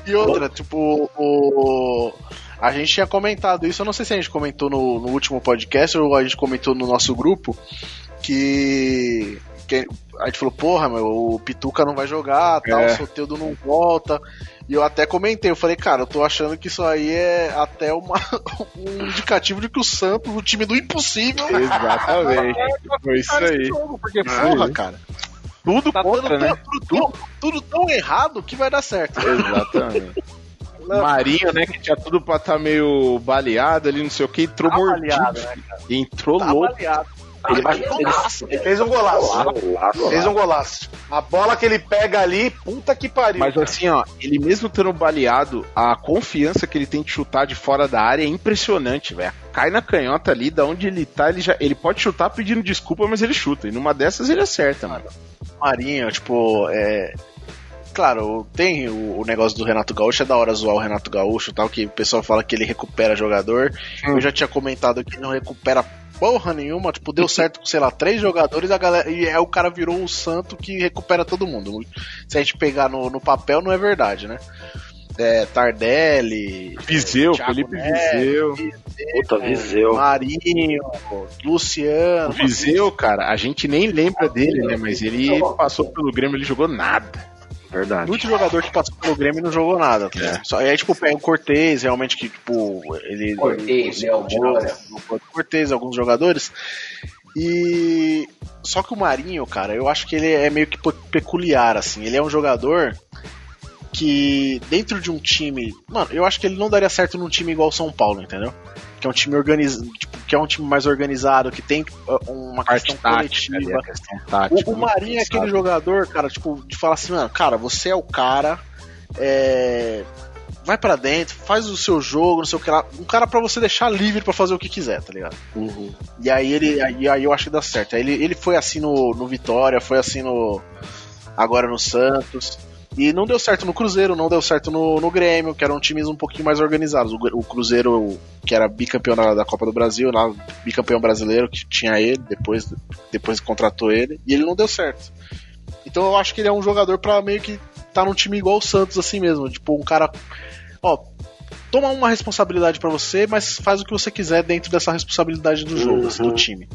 E outra, tipo, o. A gente tinha comentado isso, eu não sei se a gente comentou no, no último podcast ou a gente comentou no nosso grupo, que, que a gente falou, porra, meu, o Pituca não vai jogar, tal, É. o Soteudo não volta. E eu até comentei, eu falei, cara, eu tô achando que isso aí é até uma, um indicativo de que o Santos, o time do impossível. Exatamente. Foi isso aí. Porque, É porra, cara. Tudo Tá contra, dando né? tudo, tudo, tudo tão errado que vai dar certo. Exatamente. Marinho, né, que tinha tudo pra estar meio baleado ali, não sei o que, entrou Tá mordido. baleado, né, entrou Tá louco. baleado. Ele, vai- ele- ele fez um golaço. Fez um golaço. A bola que ele pega ali, puta que pariu. Mas cara. assim, ó, ele mesmo estando baleado, a confiança que ele tem de chutar de fora da área é impressionante, velho. Cai na canhota ali, da onde ele tá, ele já. Ele pode chutar pedindo desculpa, mas ele chuta. E numa dessas ele acerta, mano. Marinho, tipo, é. Claro, tem o, negócio do Renato Gaúcho, é da hora zoar o Renato Gaúcho tal, que o pessoal fala que ele recupera jogador. Eu já tinha comentado que não recupera porra nenhuma, tipo, deu certo com, sei lá, três jogadores a galera, e aí o cara virou o santo que recupera todo mundo. Se a gente pegar no, no papel, não é verdade, né? É, Tardelli, Viseu, Thiago Felipe Neves, Viseu. Puta, Viseu. Marinho, Luciano. O Viseu, cara, a gente nem lembra dele, né? Mas ele passou pelo Grêmio, ele jogou nada. Verdade. Muito jogador que passou pelo Grêmio e não jogou nada. tá ligado? Só, e aí, tipo, pega o Cortez, realmente, que, tipo, ele. Cortez, ele- Léo Moura. o Cortez, alguns jogadores. E. Só que o Marinho, cara, eu acho que ele é meio que pe- peculiar, assim. Ele é um jogador que, dentro de um time. Mano, eu acho que ele não daria certo num time igual o São Paulo, entendeu? Que é um time organizado. Tipo, que é um time mais organizado, que tem uh, uma Parte questão tática coletiva. questão tática. O, o Marinho é aquele jogador, cara, tipo, de falar assim, mano, cara, você é o cara, é, vai pra dentro, faz o seu jogo, não sei o que lá. Um cara pra você deixar livre pra fazer o que quiser, tá ligado? E aí ele, aí, aí eu acho que dá certo. Aí ele, ele foi assim no, no Vitória, foi assim no. Agora no Santos. E não deu certo no Cruzeiro, não deu certo no, no Grêmio, que eram times um pouquinho mais organizados. O, o Cruzeiro, que era bicampeão da, da Copa do Brasil, lá, bicampeão brasileiro, que tinha ele, depois, depois contratou ele, e ele não deu certo. Então eu acho que ele é um jogador pra meio que tá num time igual o Santos, assim mesmo. Tipo, um cara. Ó, toma uma responsabilidade pra você, mas faz o que você quiser dentro dessa responsabilidade do jogo, assim, do time.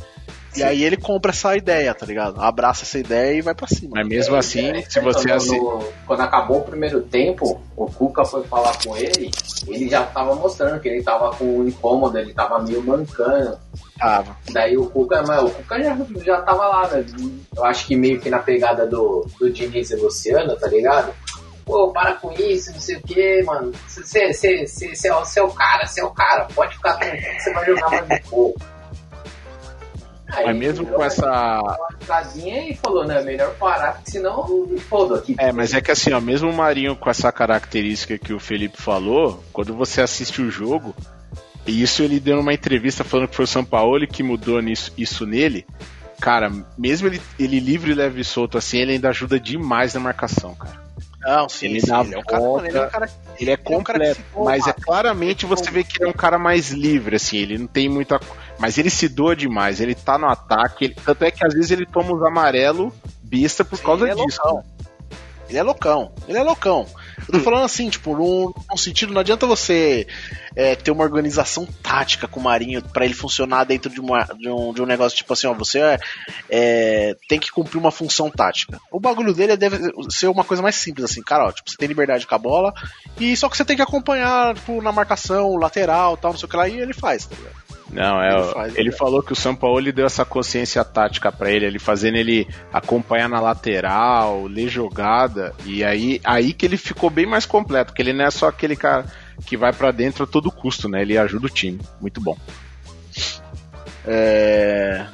E aí ele compra essa ideia, tá ligado? Abraça essa ideia e vai pra cima. Mas mesmo assim, se você quando, assim. quando acabou o primeiro tempo, o Cuca foi falar com ele, ele já tava mostrando que ele tava com um incômodo, ele tava meio mancando. Tava. Daí o Cuca, mas o Cuca já, já tava lá, né? Eu acho que meio que na pegada do, do Diniz e Luciano, tá ligado? Pô, para com isso, não sei o que, mano. Você é o seu cara, você é o cara. Pode ficar tranquilo que você vai jogar mais um pouco. Aí Mas mesmo com essa. uma casinha e falou, né? Melhor parar, porque senão me aqui. É, mas é que assim, ó, mesmo o Marinho com essa característica que o Felipe falou, quando você assiste o jogo, e isso ele deu numa entrevista falando que foi o São Paulo que mudou nisso, isso nele, cara, mesmo ele, ele livre, leve e solto assim, ele ainda ajuda demais na marcação, cara. Não, sim, ele sim, dá ele é um cara- volta, ele é um cara- ele é ele é um cara que completo, se doa, mas é claramente você vê que ele é um cara mais livre, assim, ele não tem muita. Mas ele se doa demais, ele tá no ataque, ele- tanto é que às vezes ele toma os amarelo besta por causa ele é disso. loucão. Ele é loucão. Ele é loucão. Eu tô falando assim, tipo, num, num sentido, não adianta você é, ter uma organização tática com o Marinho pra ele funcionar dentro de, uma, de, um, de um negócio tipo assim, ó, você é, é, tem que cumprir uma função tática. O bagulho dele deve ser uma coisa mais simples, assim, cara, ó, tipo, você tem liberdade com a bola, e só que você tem que acompanhar, tipo, na marcação, lateral tal, não sei o que lá, e ele faz, tá ligado? Não, é. Ele faz, ele né? falou que o São Paulo deu essa consciência tática pra ele, ele fazendo ele acompanhar na lateral, ler jogada, e aí, aí que ele ficou bem mais completo, que ele não é só aquele cara que vai pra dentro a todo custo, né? Ele ajuda o time. Muito bom. É...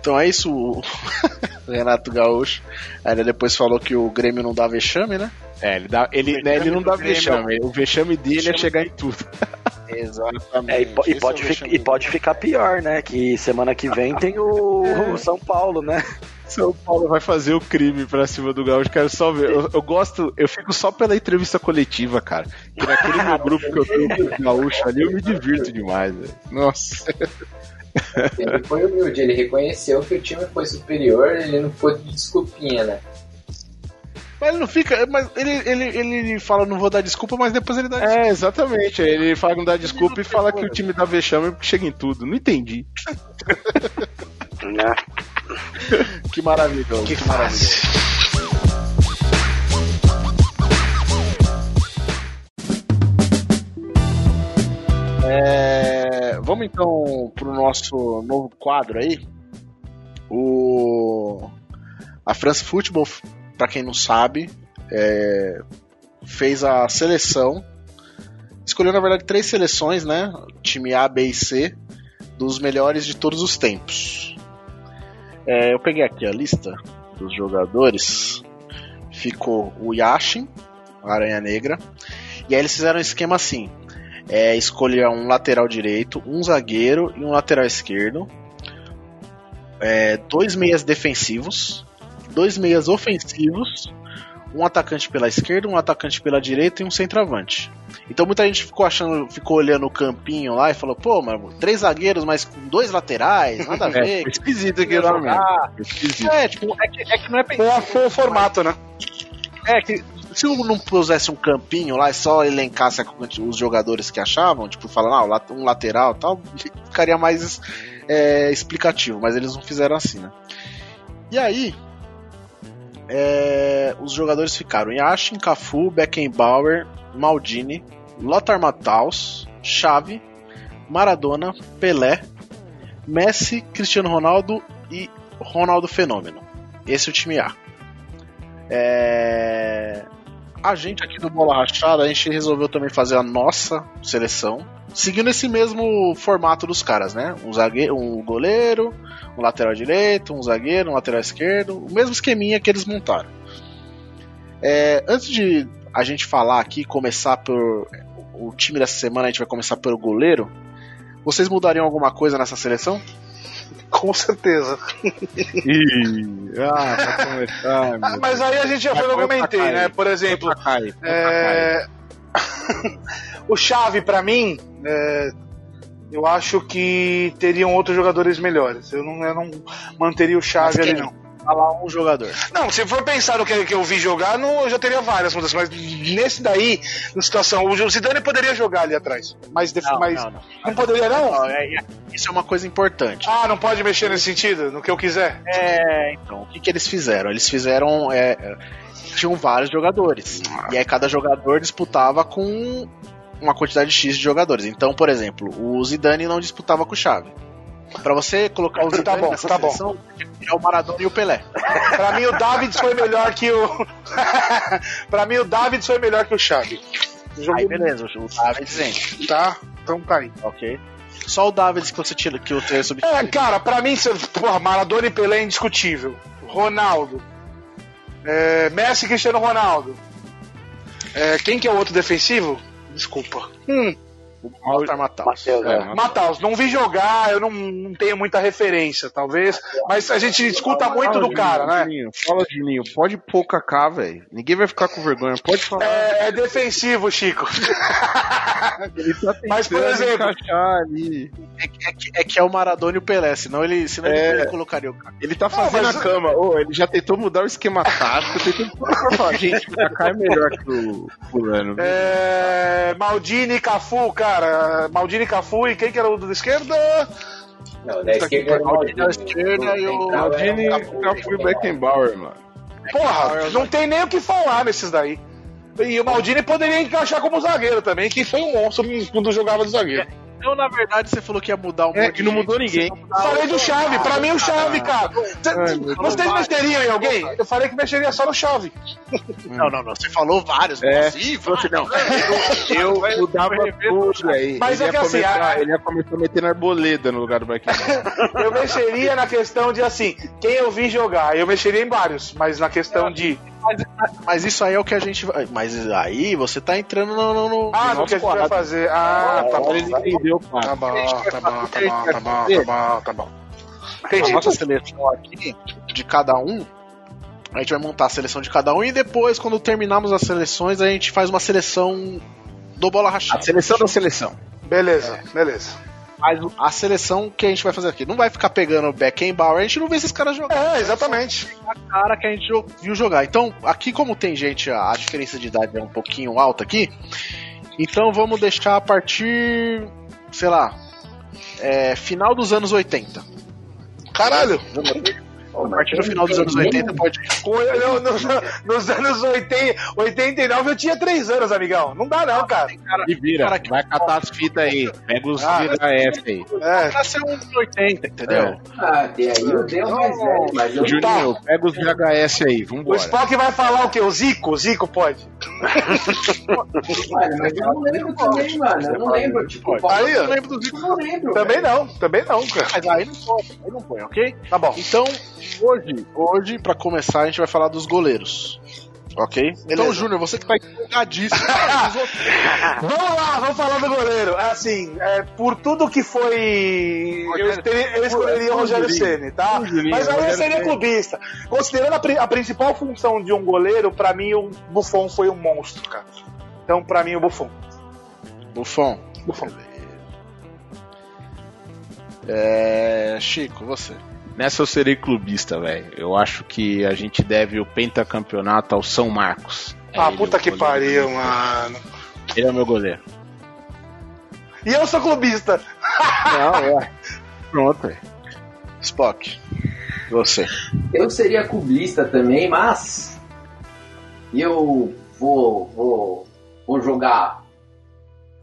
Então é isso, o Renato Gaúcho. Aí ele depois falou que o Grêmio não dá vexame, né? É, ele, dá, ele, né, ele não dá vexame, o vexame dele é chegar em tudo. Exatamente. É, e, e pode é fi- vexame e pode ficar pior, né? Que semana que vem tem o, o São Paulo, né? São Paulo vai fazer o crime pra cima do Gaúcho, quero só ver. Eu, eu gosto, eu fico só pela entrevista coletiva, cara. Que naquele meu grupo que eu tenho com o Gaúcho ali, eu me divirto demais. Nossa. Ele foi humilde, ele reconheceu que o time foi superior, ele não foi de desculpinha, né? Mas ele não fica. Mas ele, ele, ele fala, não vou dar desculpa, mas depois ele dá desculpa. É, exatamente. Ele fala que não dá desculpa e fala que o time dá vexame porque chega em tudo. Não entendi. que maravilhoso. Que, que maravilhoso. É, vamos então pro nosso novo quadro aí. O a France Football, para quem não sabe, é, fez a seleção. Escolheu na verdade três seleções, né? Time A, B e C dos melhores de todos os tempos. É, eu peguei aqui a lista dos jogadores. Ficou o Yashin, Aranha Negra. E aí eles fizeram um esquema assim: é, escolher um lateral direito, um zagueiro e um lateral esquerdo. É, dois meias defensivos, dois meias ofensivos, um atacante pela esquerda, um atacante pela direita e um centroavante. Então muita gente ficou achando, ficou olhando o campinho lá e falou, pô, mano, três zagueiros, mas com dois laterais, nada a ver. É, esquisito lá mesmo. Esquisito. É, tipo, é que, é que não é pensado. Foi o formato, né? É que se eu não pusesse um campinho lá e só elencasse os jogadores que achavam, tipo, falando, ah, um lateral e tal, ficaria mais é, explicativo, mas eles não fizeram assim, né? E aí, é, os jogadores ficaram Yashin, Cafu, Beckenbauer, Maldini, Lothar Matthaus, Xavi, Maradona, Pelé, Messi, Cristiano Ronaldo e Ronaldo Fenômeno. Esse é o time A. É... A gente aqui do Bola Rachada, a gente resolveu também fazer a nossa seleção, seguindo esse mesmo formato dos caras, né? Um zagueiro, um goleiro, um lateral direito, um zagueiro, um lateral esquerdo, o mesmo esqueminha que eles montaram. É, antes de a gente falar aqui, começar por o time dessa semana, a gente vai começar pelo goleiro. Vocês mudariam alguma coisa nessa seleção? Com certeza. Ih, ah, pra começar. Ah, mas aí a gente já foi, eu comentei, né? Por exemplo, é... o Chave para mim, é... eu acho que teriam outros jogadores melhores. Eu não, eu não manteria o Chave ali não falar um jogador. Não, se for pensar no que, que eu vi jogar, não, eu já teria várias mudanças, mas nesse daí, na situação, o Zidane poderia jogar ali atrás. Mas, não, mas não, não. não, poderia, não? é, é, isso é uma coisa importante. Ah, não pode mexer nesse sentido, no que eu quiser? É, então, o que, que eles fizeram? Eles fizeram. É, tinham vários jogadores. E aí cada jogador disputava com uma quantidade X de jogadores. Então, por exemplo, o Zidane não disputava com o Xavi. Pra você colocar o tá bom, nessa tá seleção, é o Maradona e o Pelé. pra mim o Davids foi melhor que o. pra mim o Davids foi melhor que o Xavi. Jogou... Aí beleza, o Davids entra. Tá, então tá aí. Ok. Só o Davids que você tira, que você substitui. É, cara, pra mim, porra, Maradona e Pelé é indiscutível. Ronaldo. É, Messi e Cristiano Ronaldo. É, quem que é o outro defensivo? Desculpa. Hum. O Walter Matheus. É, Matheus, não vi jogar, eu não, não, tenho muita referência, talvez, mas a gente escuta muito do cara, né? Fala, Juninho, pode pôr Kaká, velho. Ninguém vai ficar com vergonha, pode falar. É, é defensivo, Chico. ele tá mas, por exemplo, ali. É, é, que, é que é o Maradona e o Pelé, senão ele, senão É. ele colocaria o cara. Ele tá fazendo mas- a cama. Ô, ele já tentou mudar o esquema tático, tentou falar, gente, o Kaká é melhor que o fulano. é, Maldini e Cafu, cara. Maldini e Cafu e quem que era o da esquerda? Não, da esquerda era o Maldini da Maldini. esquerda e o Central Maldini, era Cafu e Beckenbauer, mano. Porra, não tem nem o que falar nesses daí. E o Maldini poderia encaixar como zagueiro também, que foi um monstro quando jogava de zagueiro. Então, na verdade, você falou que ia mudar um É, monte e não mudou ninguém. Falei do Chave, pra mim o Chave, cara. Vocês mexeriam em alguém? Eu falei que mexeria só no Chave. Não, não, não. Você falou vários. É, Sim, você não. Eu, eu mudava tudo aí. Mas ele, é que assim, começar, a- ele ia começar a meter na arboleda no lugar do Beckenbauer. Eu mexeria na questão de assim, quem eu vi jogar, eu mexeria em vários, mas na questão de. Mas isso aí é o que a gente vai. Mas aí você tá entrando no. no, no- Ah, no que a gente vai fazer. Ah, tá bom. Ele entendeu, Tá cara. bom, tá bom, tá bom, tá bom, tá bom, tá bom. A Entendi. nossa seleção aqui de cada um. A gente vai montar a seleção de cada um e depois, quando terminarmos as seleções, a gente faz uma seleção do bola rachada. A seleção da seleção. Beleza, beleza. Mas a seleção que a gente vai fazer aqui não vai ficar pegando Beckenbauer, a gente não vê esses caras jogar. É, exatamente. A cara que a gente viu jogar. Então, aqui como tem gente, a, diferença de idade é um pouquinho alta aqui, então vamos deixar a partir, sei lá, é, final dos anos 80. Caralho! A partir do final dos anos 80 pode. Eu- no- nos anos 80, 89 eu tinha 3 anos, amigão. Não dá não, cara. E vira, vai catar as fitas aí. Pega os Ah, VHS aí. É. Nasceu uns 80, entendeu? Ah, tem aí o Deus mais velho, mas eu Juninho, pega os VHS aí, O vambora. Spock vai falar o quê? O Zico? O Zico pode. Olha, mas eu não lembro também, mano. Eu não lembro, tipo, Aí, ó. eu não lembro. Também velho. não, também não, cara. Mas aí não pode, aí não põe, ok? Tá bom. Então, hoje, hoje, pra começar, a gente vai falar dos goleiros. Ok? Então, Júnior, você que tá empolgadíssimo. Vamos lá, vamos falar do goleiro. Assim, é, por tudo que foi. Eu, teria- eu escolheria o Rogério Ceni, tá? Mas aí eu seria clubista. Considerando a, a principal função de um goleiro, pra mim o Buffon foi um monstro, cara. Então, pra mim, o Buffon. Buffon. Buffon. É. Chico, você. Nessa eu serei clubista, velho. Eu acho que a gente deve o pentacampeonato ao São Marcos. É Ah, puta que pariu, mano. Ele é o meu goleiro. E eu sou clubista. Não, é. Pronto, velho. Spock. Você. Eu seria clubista também, mas eu vou, vou, vou jogar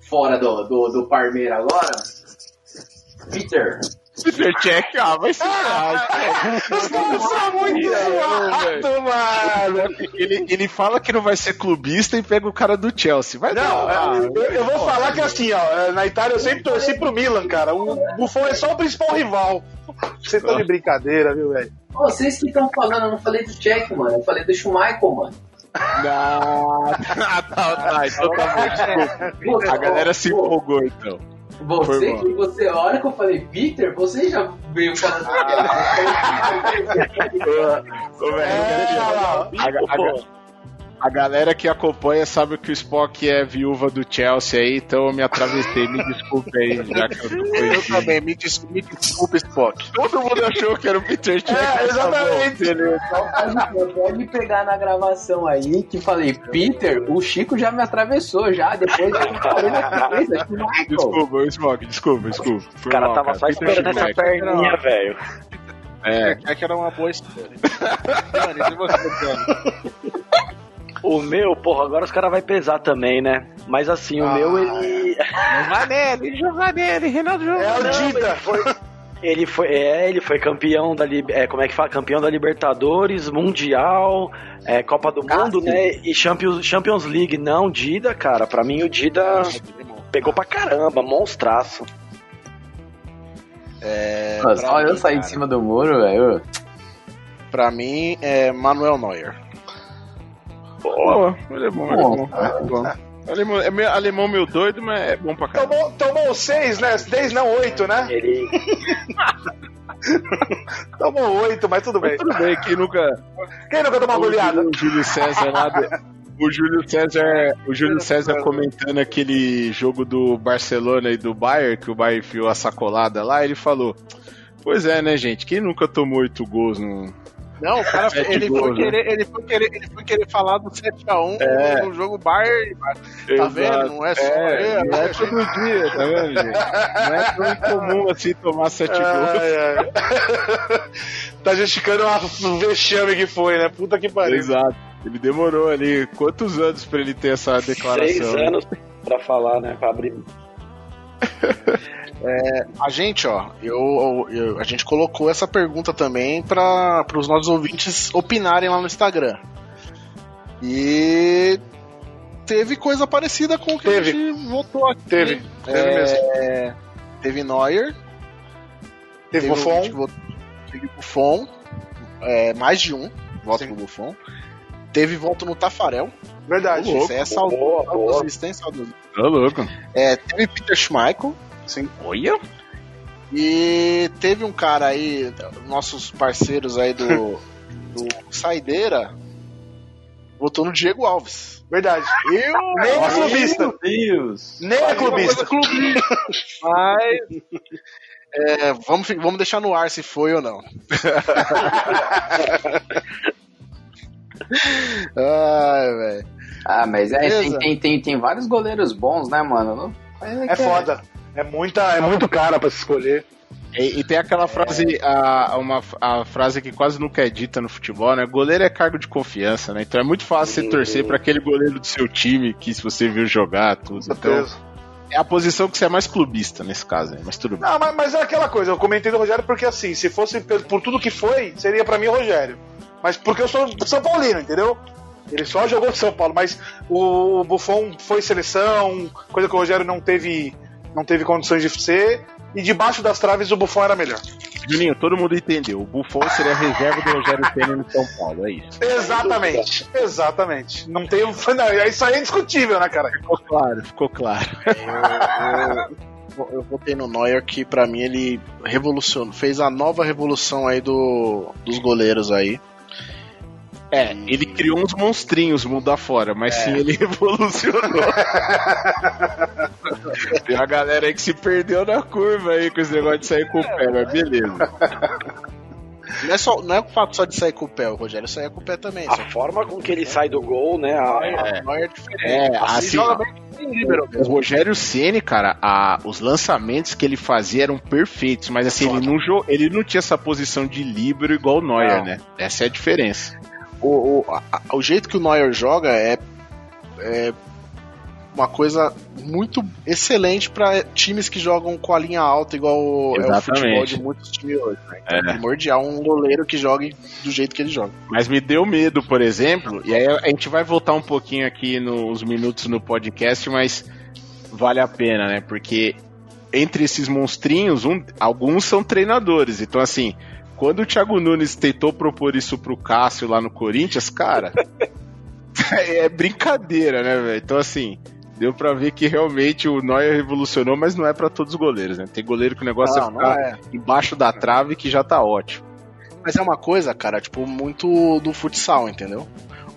fora do, do, do Parmeira agora. Peter. Peter Check, ah, vai ser. Os caras são muito zoados, mano. Ele, ele fala que não vai ser clubista e pega o cara do Chelsea. Vai Não, dar. é, eu, eu vou falar que assim, ó, é, na Itália eu sempre torci pro Milan, cara. O Buffon é só o principal rival. Vocês estão de brincadeira, viu, velho? Vocês que estão falando, eu não falei do Check, mano. Eu falei do Schumacher, mano. Não. Ah, tá, tá. Então tá bom, desculpa. A galera se empolgou, então. Você Foi que você, a hora que eu falei Peter, você já veio falando Ô, velho, É, olha lá. a, a- a galera que acompanha sabe que o Spock é viúva do Chelsea aí, então eu me atravessei. Me desculpe aí, já que eu não Eu também, me, des me desculpa, Spock. Todo mundo achou que era o Peter Check. É, exatamente. Pode, pode pegar na gravação aí que falei Peter, o Chico já me atravessou já, depois eu falei na cabeça. Desculpa, Spock, desculpa, desculpa. O cara tava só esperando essa perninha, velho. É, É que era uma boa história. Mano, e você? O meu, porra, agora os caras vão pesar também, né? Mas assim, o meu, ele. Giovanelli, Giovanelli, Renato É o. Dida. Ele foi, é, ele foi campeão da, é, como é que fala? Campeão da Libertadores, Mundial, é, Copa do Mundo, né? E Champions, Champions League. Não, Dida, cara, pra mim o Dida pegou pra caramba, monstraço. É, Nossa, pra Só eu mim, saí de cima do muro, velho. Pra mim, é Manuel Neuer. Boa, ele é bom, ele é bom. É bom. Alemão, é meio, alemão meio doido, mas é bom pra caramba. Tomou, tomou seis, né? Dez não, oito, né? Ele. Tomou oito, mas tudo bem. Tudo bem, quem nunca. Quem nunca tomou uma O goleada? Júlio- o Júlio César lá. de- O Júlio César, o Júlio César comentando aquele jogo do Barcelona e do Bayern, que o Bayern enfiou a sacolada lá, ele falou: Pois é, né, gente? Quem nunca tomou oito gols no. Não, o cara Sete ele, foi né? querer, ele, foi querer, ele foi querer falar do 7x1 É. no jogo Bayern. Tá vendo? Não é só é. Não é todo dia, tá vendo, gente? Não é tão incomum assim tomar sete gols. Ai, ai. tá justificando uma vexame que foi, né? Puta que pariu. Exato. Ele demorou ali quantos anos pra ele ter essa declaração? Seis anos pra falar, né? Pra abrir. A gente, ó, eu, eu- a gente colocou essa pergunta também para os nossos ouvintes opinarem lá no Instagram. E teve coisa parecida com o que Teve. a gente votou aqui. Teve, teve É, mesmo. Teve Neuer, Teve um Buffon. votou- teve Buffon, é, mais de um voto Sim. no Buffon. Teve voto no Tafarel. Verdade. Isso é saudoso, boa, boa. Tá louco. É, teve Peter Schmeichel. Sim. Olha. E teve um cara aí, nossos parceiros aí do, do Saideira, votou no Diego Alves. Verdade. Eu, Nem é clubista. Meu Deus. Nem é clubista. Mas. é, vamos, vamos deixar no ar se foi ou não. Ai, velho. Ah, mas é, tem, tem, tem, tem vários goleiros bons, né, mano? É foda. É, muita, é muito cara pra se escolher. E, e tem aquela frase, a, uma, a frase que quase nunca é dita no futebol, né? Goleiro é cargo de confiança, né? Então é muito fácil você torcer pra aquele goleiro do seu time que se você viu jogar, tudo. Então, é a posição que você é mais clubista nesse caso, né? mas tudo bem. Não, mas, mas é aquela coisa, eu comentei do Rogério porque assim, se fosse por tudo que foi, seria pra mim o Rogério. Mas porque eu sou São Paulino, entendeu? Ele só jogou de São Paulo, mas o Buffon foi seleção, coisa que o Rogério não teve, não teve condições de ser, e debaixo das traves o Buffon era melhor. Juninho, todo mundo entendeu. O Buffon seria a reserva do Rogério Senna no São Paulo, é isso. Exatamente, exatamente. Não tem. Não, isso aí é indiscutível, né, cara? Ficou claro, ficou claro. Eu, eu, eu votei no Neuer que pra mim ele revolucionou, fez a nova revolução aí do, dos goleiros aí. É, ele criou uns monstrinhos mundo afora, mas sim ele revolucionou. Tem uma galera aí que se perdeu na curva aí com esse negócio de sair com o pé, mas beleza. Não é, só, não é o fato só de sair com o pé, o Rogério saía com o pé também. A forma com que ele sai do gol, né? A, É, Neuer é diferente. É, Assim, assim, líbero O Rogério Ceni, cara, a- os lançamentos que ele fazia eram perfeitos, mas assim, ele não, ele não tinha essa posição de líbero igual o Neuer, Não. né? Essa é a diferença. O, o, a- o jeito que o Neuer joga é, é uma coisa muito excelente pra times que jogam com a linha alta, igual o- é o Exatamente. futebol de muitos times hoje. Né? Então, É. é primordial um goleiro que jogue do jeito que ele joga. Mas me deu medo, por exemplo, e aí a gente vai voltar um pouquinho aqui nos minutos no podcast, mas vale a pena, né? Porque entre esses monstrinhos, um- alguns são treinadores. Então, assim, quando o Thiago Nunes tentou propor isso pro Cássio lá no Corinthians, cara, é brincadeira, né, velho? Então, assim, deu pra ver que realmente o Neuer revolucionou, mas não é pra todos os goleiros, né? Tem goleiro que o negócio Não, é ficar é. embaixo da trave que já tá ótimo. Mas é uma coisa, cara, tipo, muito do futsal, entendeu?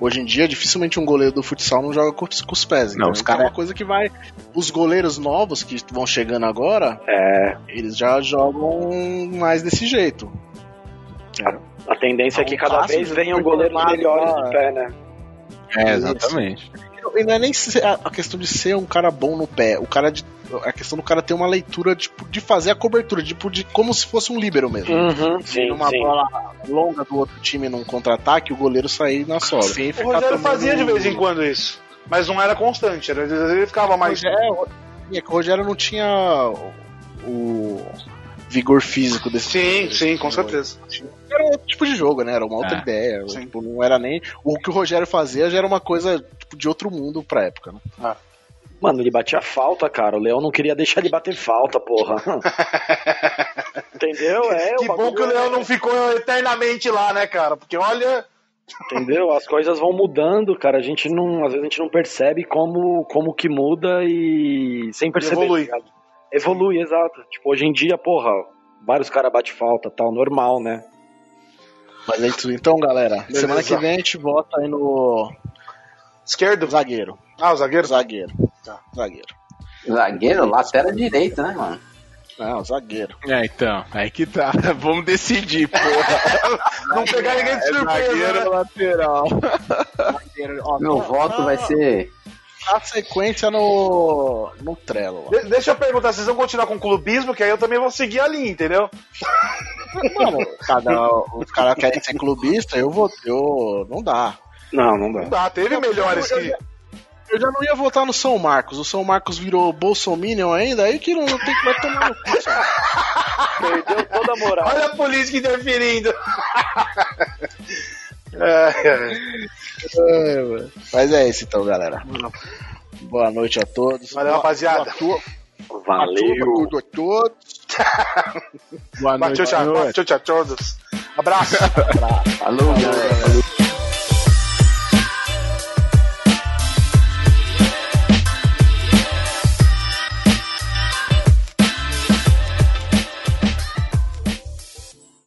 Hoje em dia, dificilmente um goleiro do futsal não joga com, com os pés. Não, os Então cara- é uma coisa que vai. Os goleiros novos que vão chegando agora, é, eles já jogam mais desse jeito. A tendência é que O cada Cássio vez venham goleiros formado melhores de pé, né? É, exatamente. E não é nem a questão de ser um cara bom no pé. O cara de, a questão do cara ter uma leitura tipo, de fazer a cobertura, tipo, de como se fosse um líbero mesmo. Uhum, sim, Numa sim. bola longa do outro time num contra-ataque, o goleiro sair na sobra. Sem O Rogério fazia de vez em quando isso. Mas não era constante, era, às vezes ele ficava mais. É, o- é que o Rogério não tinha o vigor físico desse Sim, desse sim, com certeza. Era outro tipo de jogo, né? Era uma outra É, ideia. Tipo, não era nem. O que o Rogério fazia já era uma coisa tipo, de outro mundo pra época, né? Mano, ele batia falta, cara. O Leão não queria deixar ele bater falta, porra. Entendeu? É, Que bom que o Leão é- não ficou eternamente lá, né, cara? Porque olha. Entendeu? As coisas vão mudando, cara. A gente não, às vezes a gente não percebe como, como que muda e sem perceber. Evolui. tá ligado? Evolui, exato. Tipo, hoje em dia, porra, vários caras batem falta, tal, normal, né? Mas é isso. Então, galera, Beleza. semana que vem a gente vota aí no Esquerdo? zagueiro. Ah, o zagueiro? Zagueiro. Tá, zagueiro. Zagueiro, lateral direito, né, mano? Não, zagueiro. É, então, aí que tá. Vamos decidir, porra. Não pegar ninguém de É surpresa, zagueiro né? lateral? Zagueiro. Ó, Meu tá- voto tá- vai ser. A sequência no, no Trello. De- deixa eu perguntar, vocês vão continuar com o clubismo? Que aí eu também vou seguir a linha, entendeu? Mano, cada, os caras querem ser clubista, eu vou. Eu, não dá. Não, não dá. Não dá, teve melhores eu, que. já- eu já não ia votar no São Marcos. O São Marcos virou Bolsominion ainda, aí que não, não tem que vai tomar no cu, sabe? Perdeu toda a moral. Olha a política interferindo. É, é. É, mano. Mas é isso então, galera. Boa noite a todos. Valeu, rapaziada. Valeu. tudo a todos. Boa noite, Tchau, tchau, senhor. tchau, tchau, todos. Abraço. Falou, galera.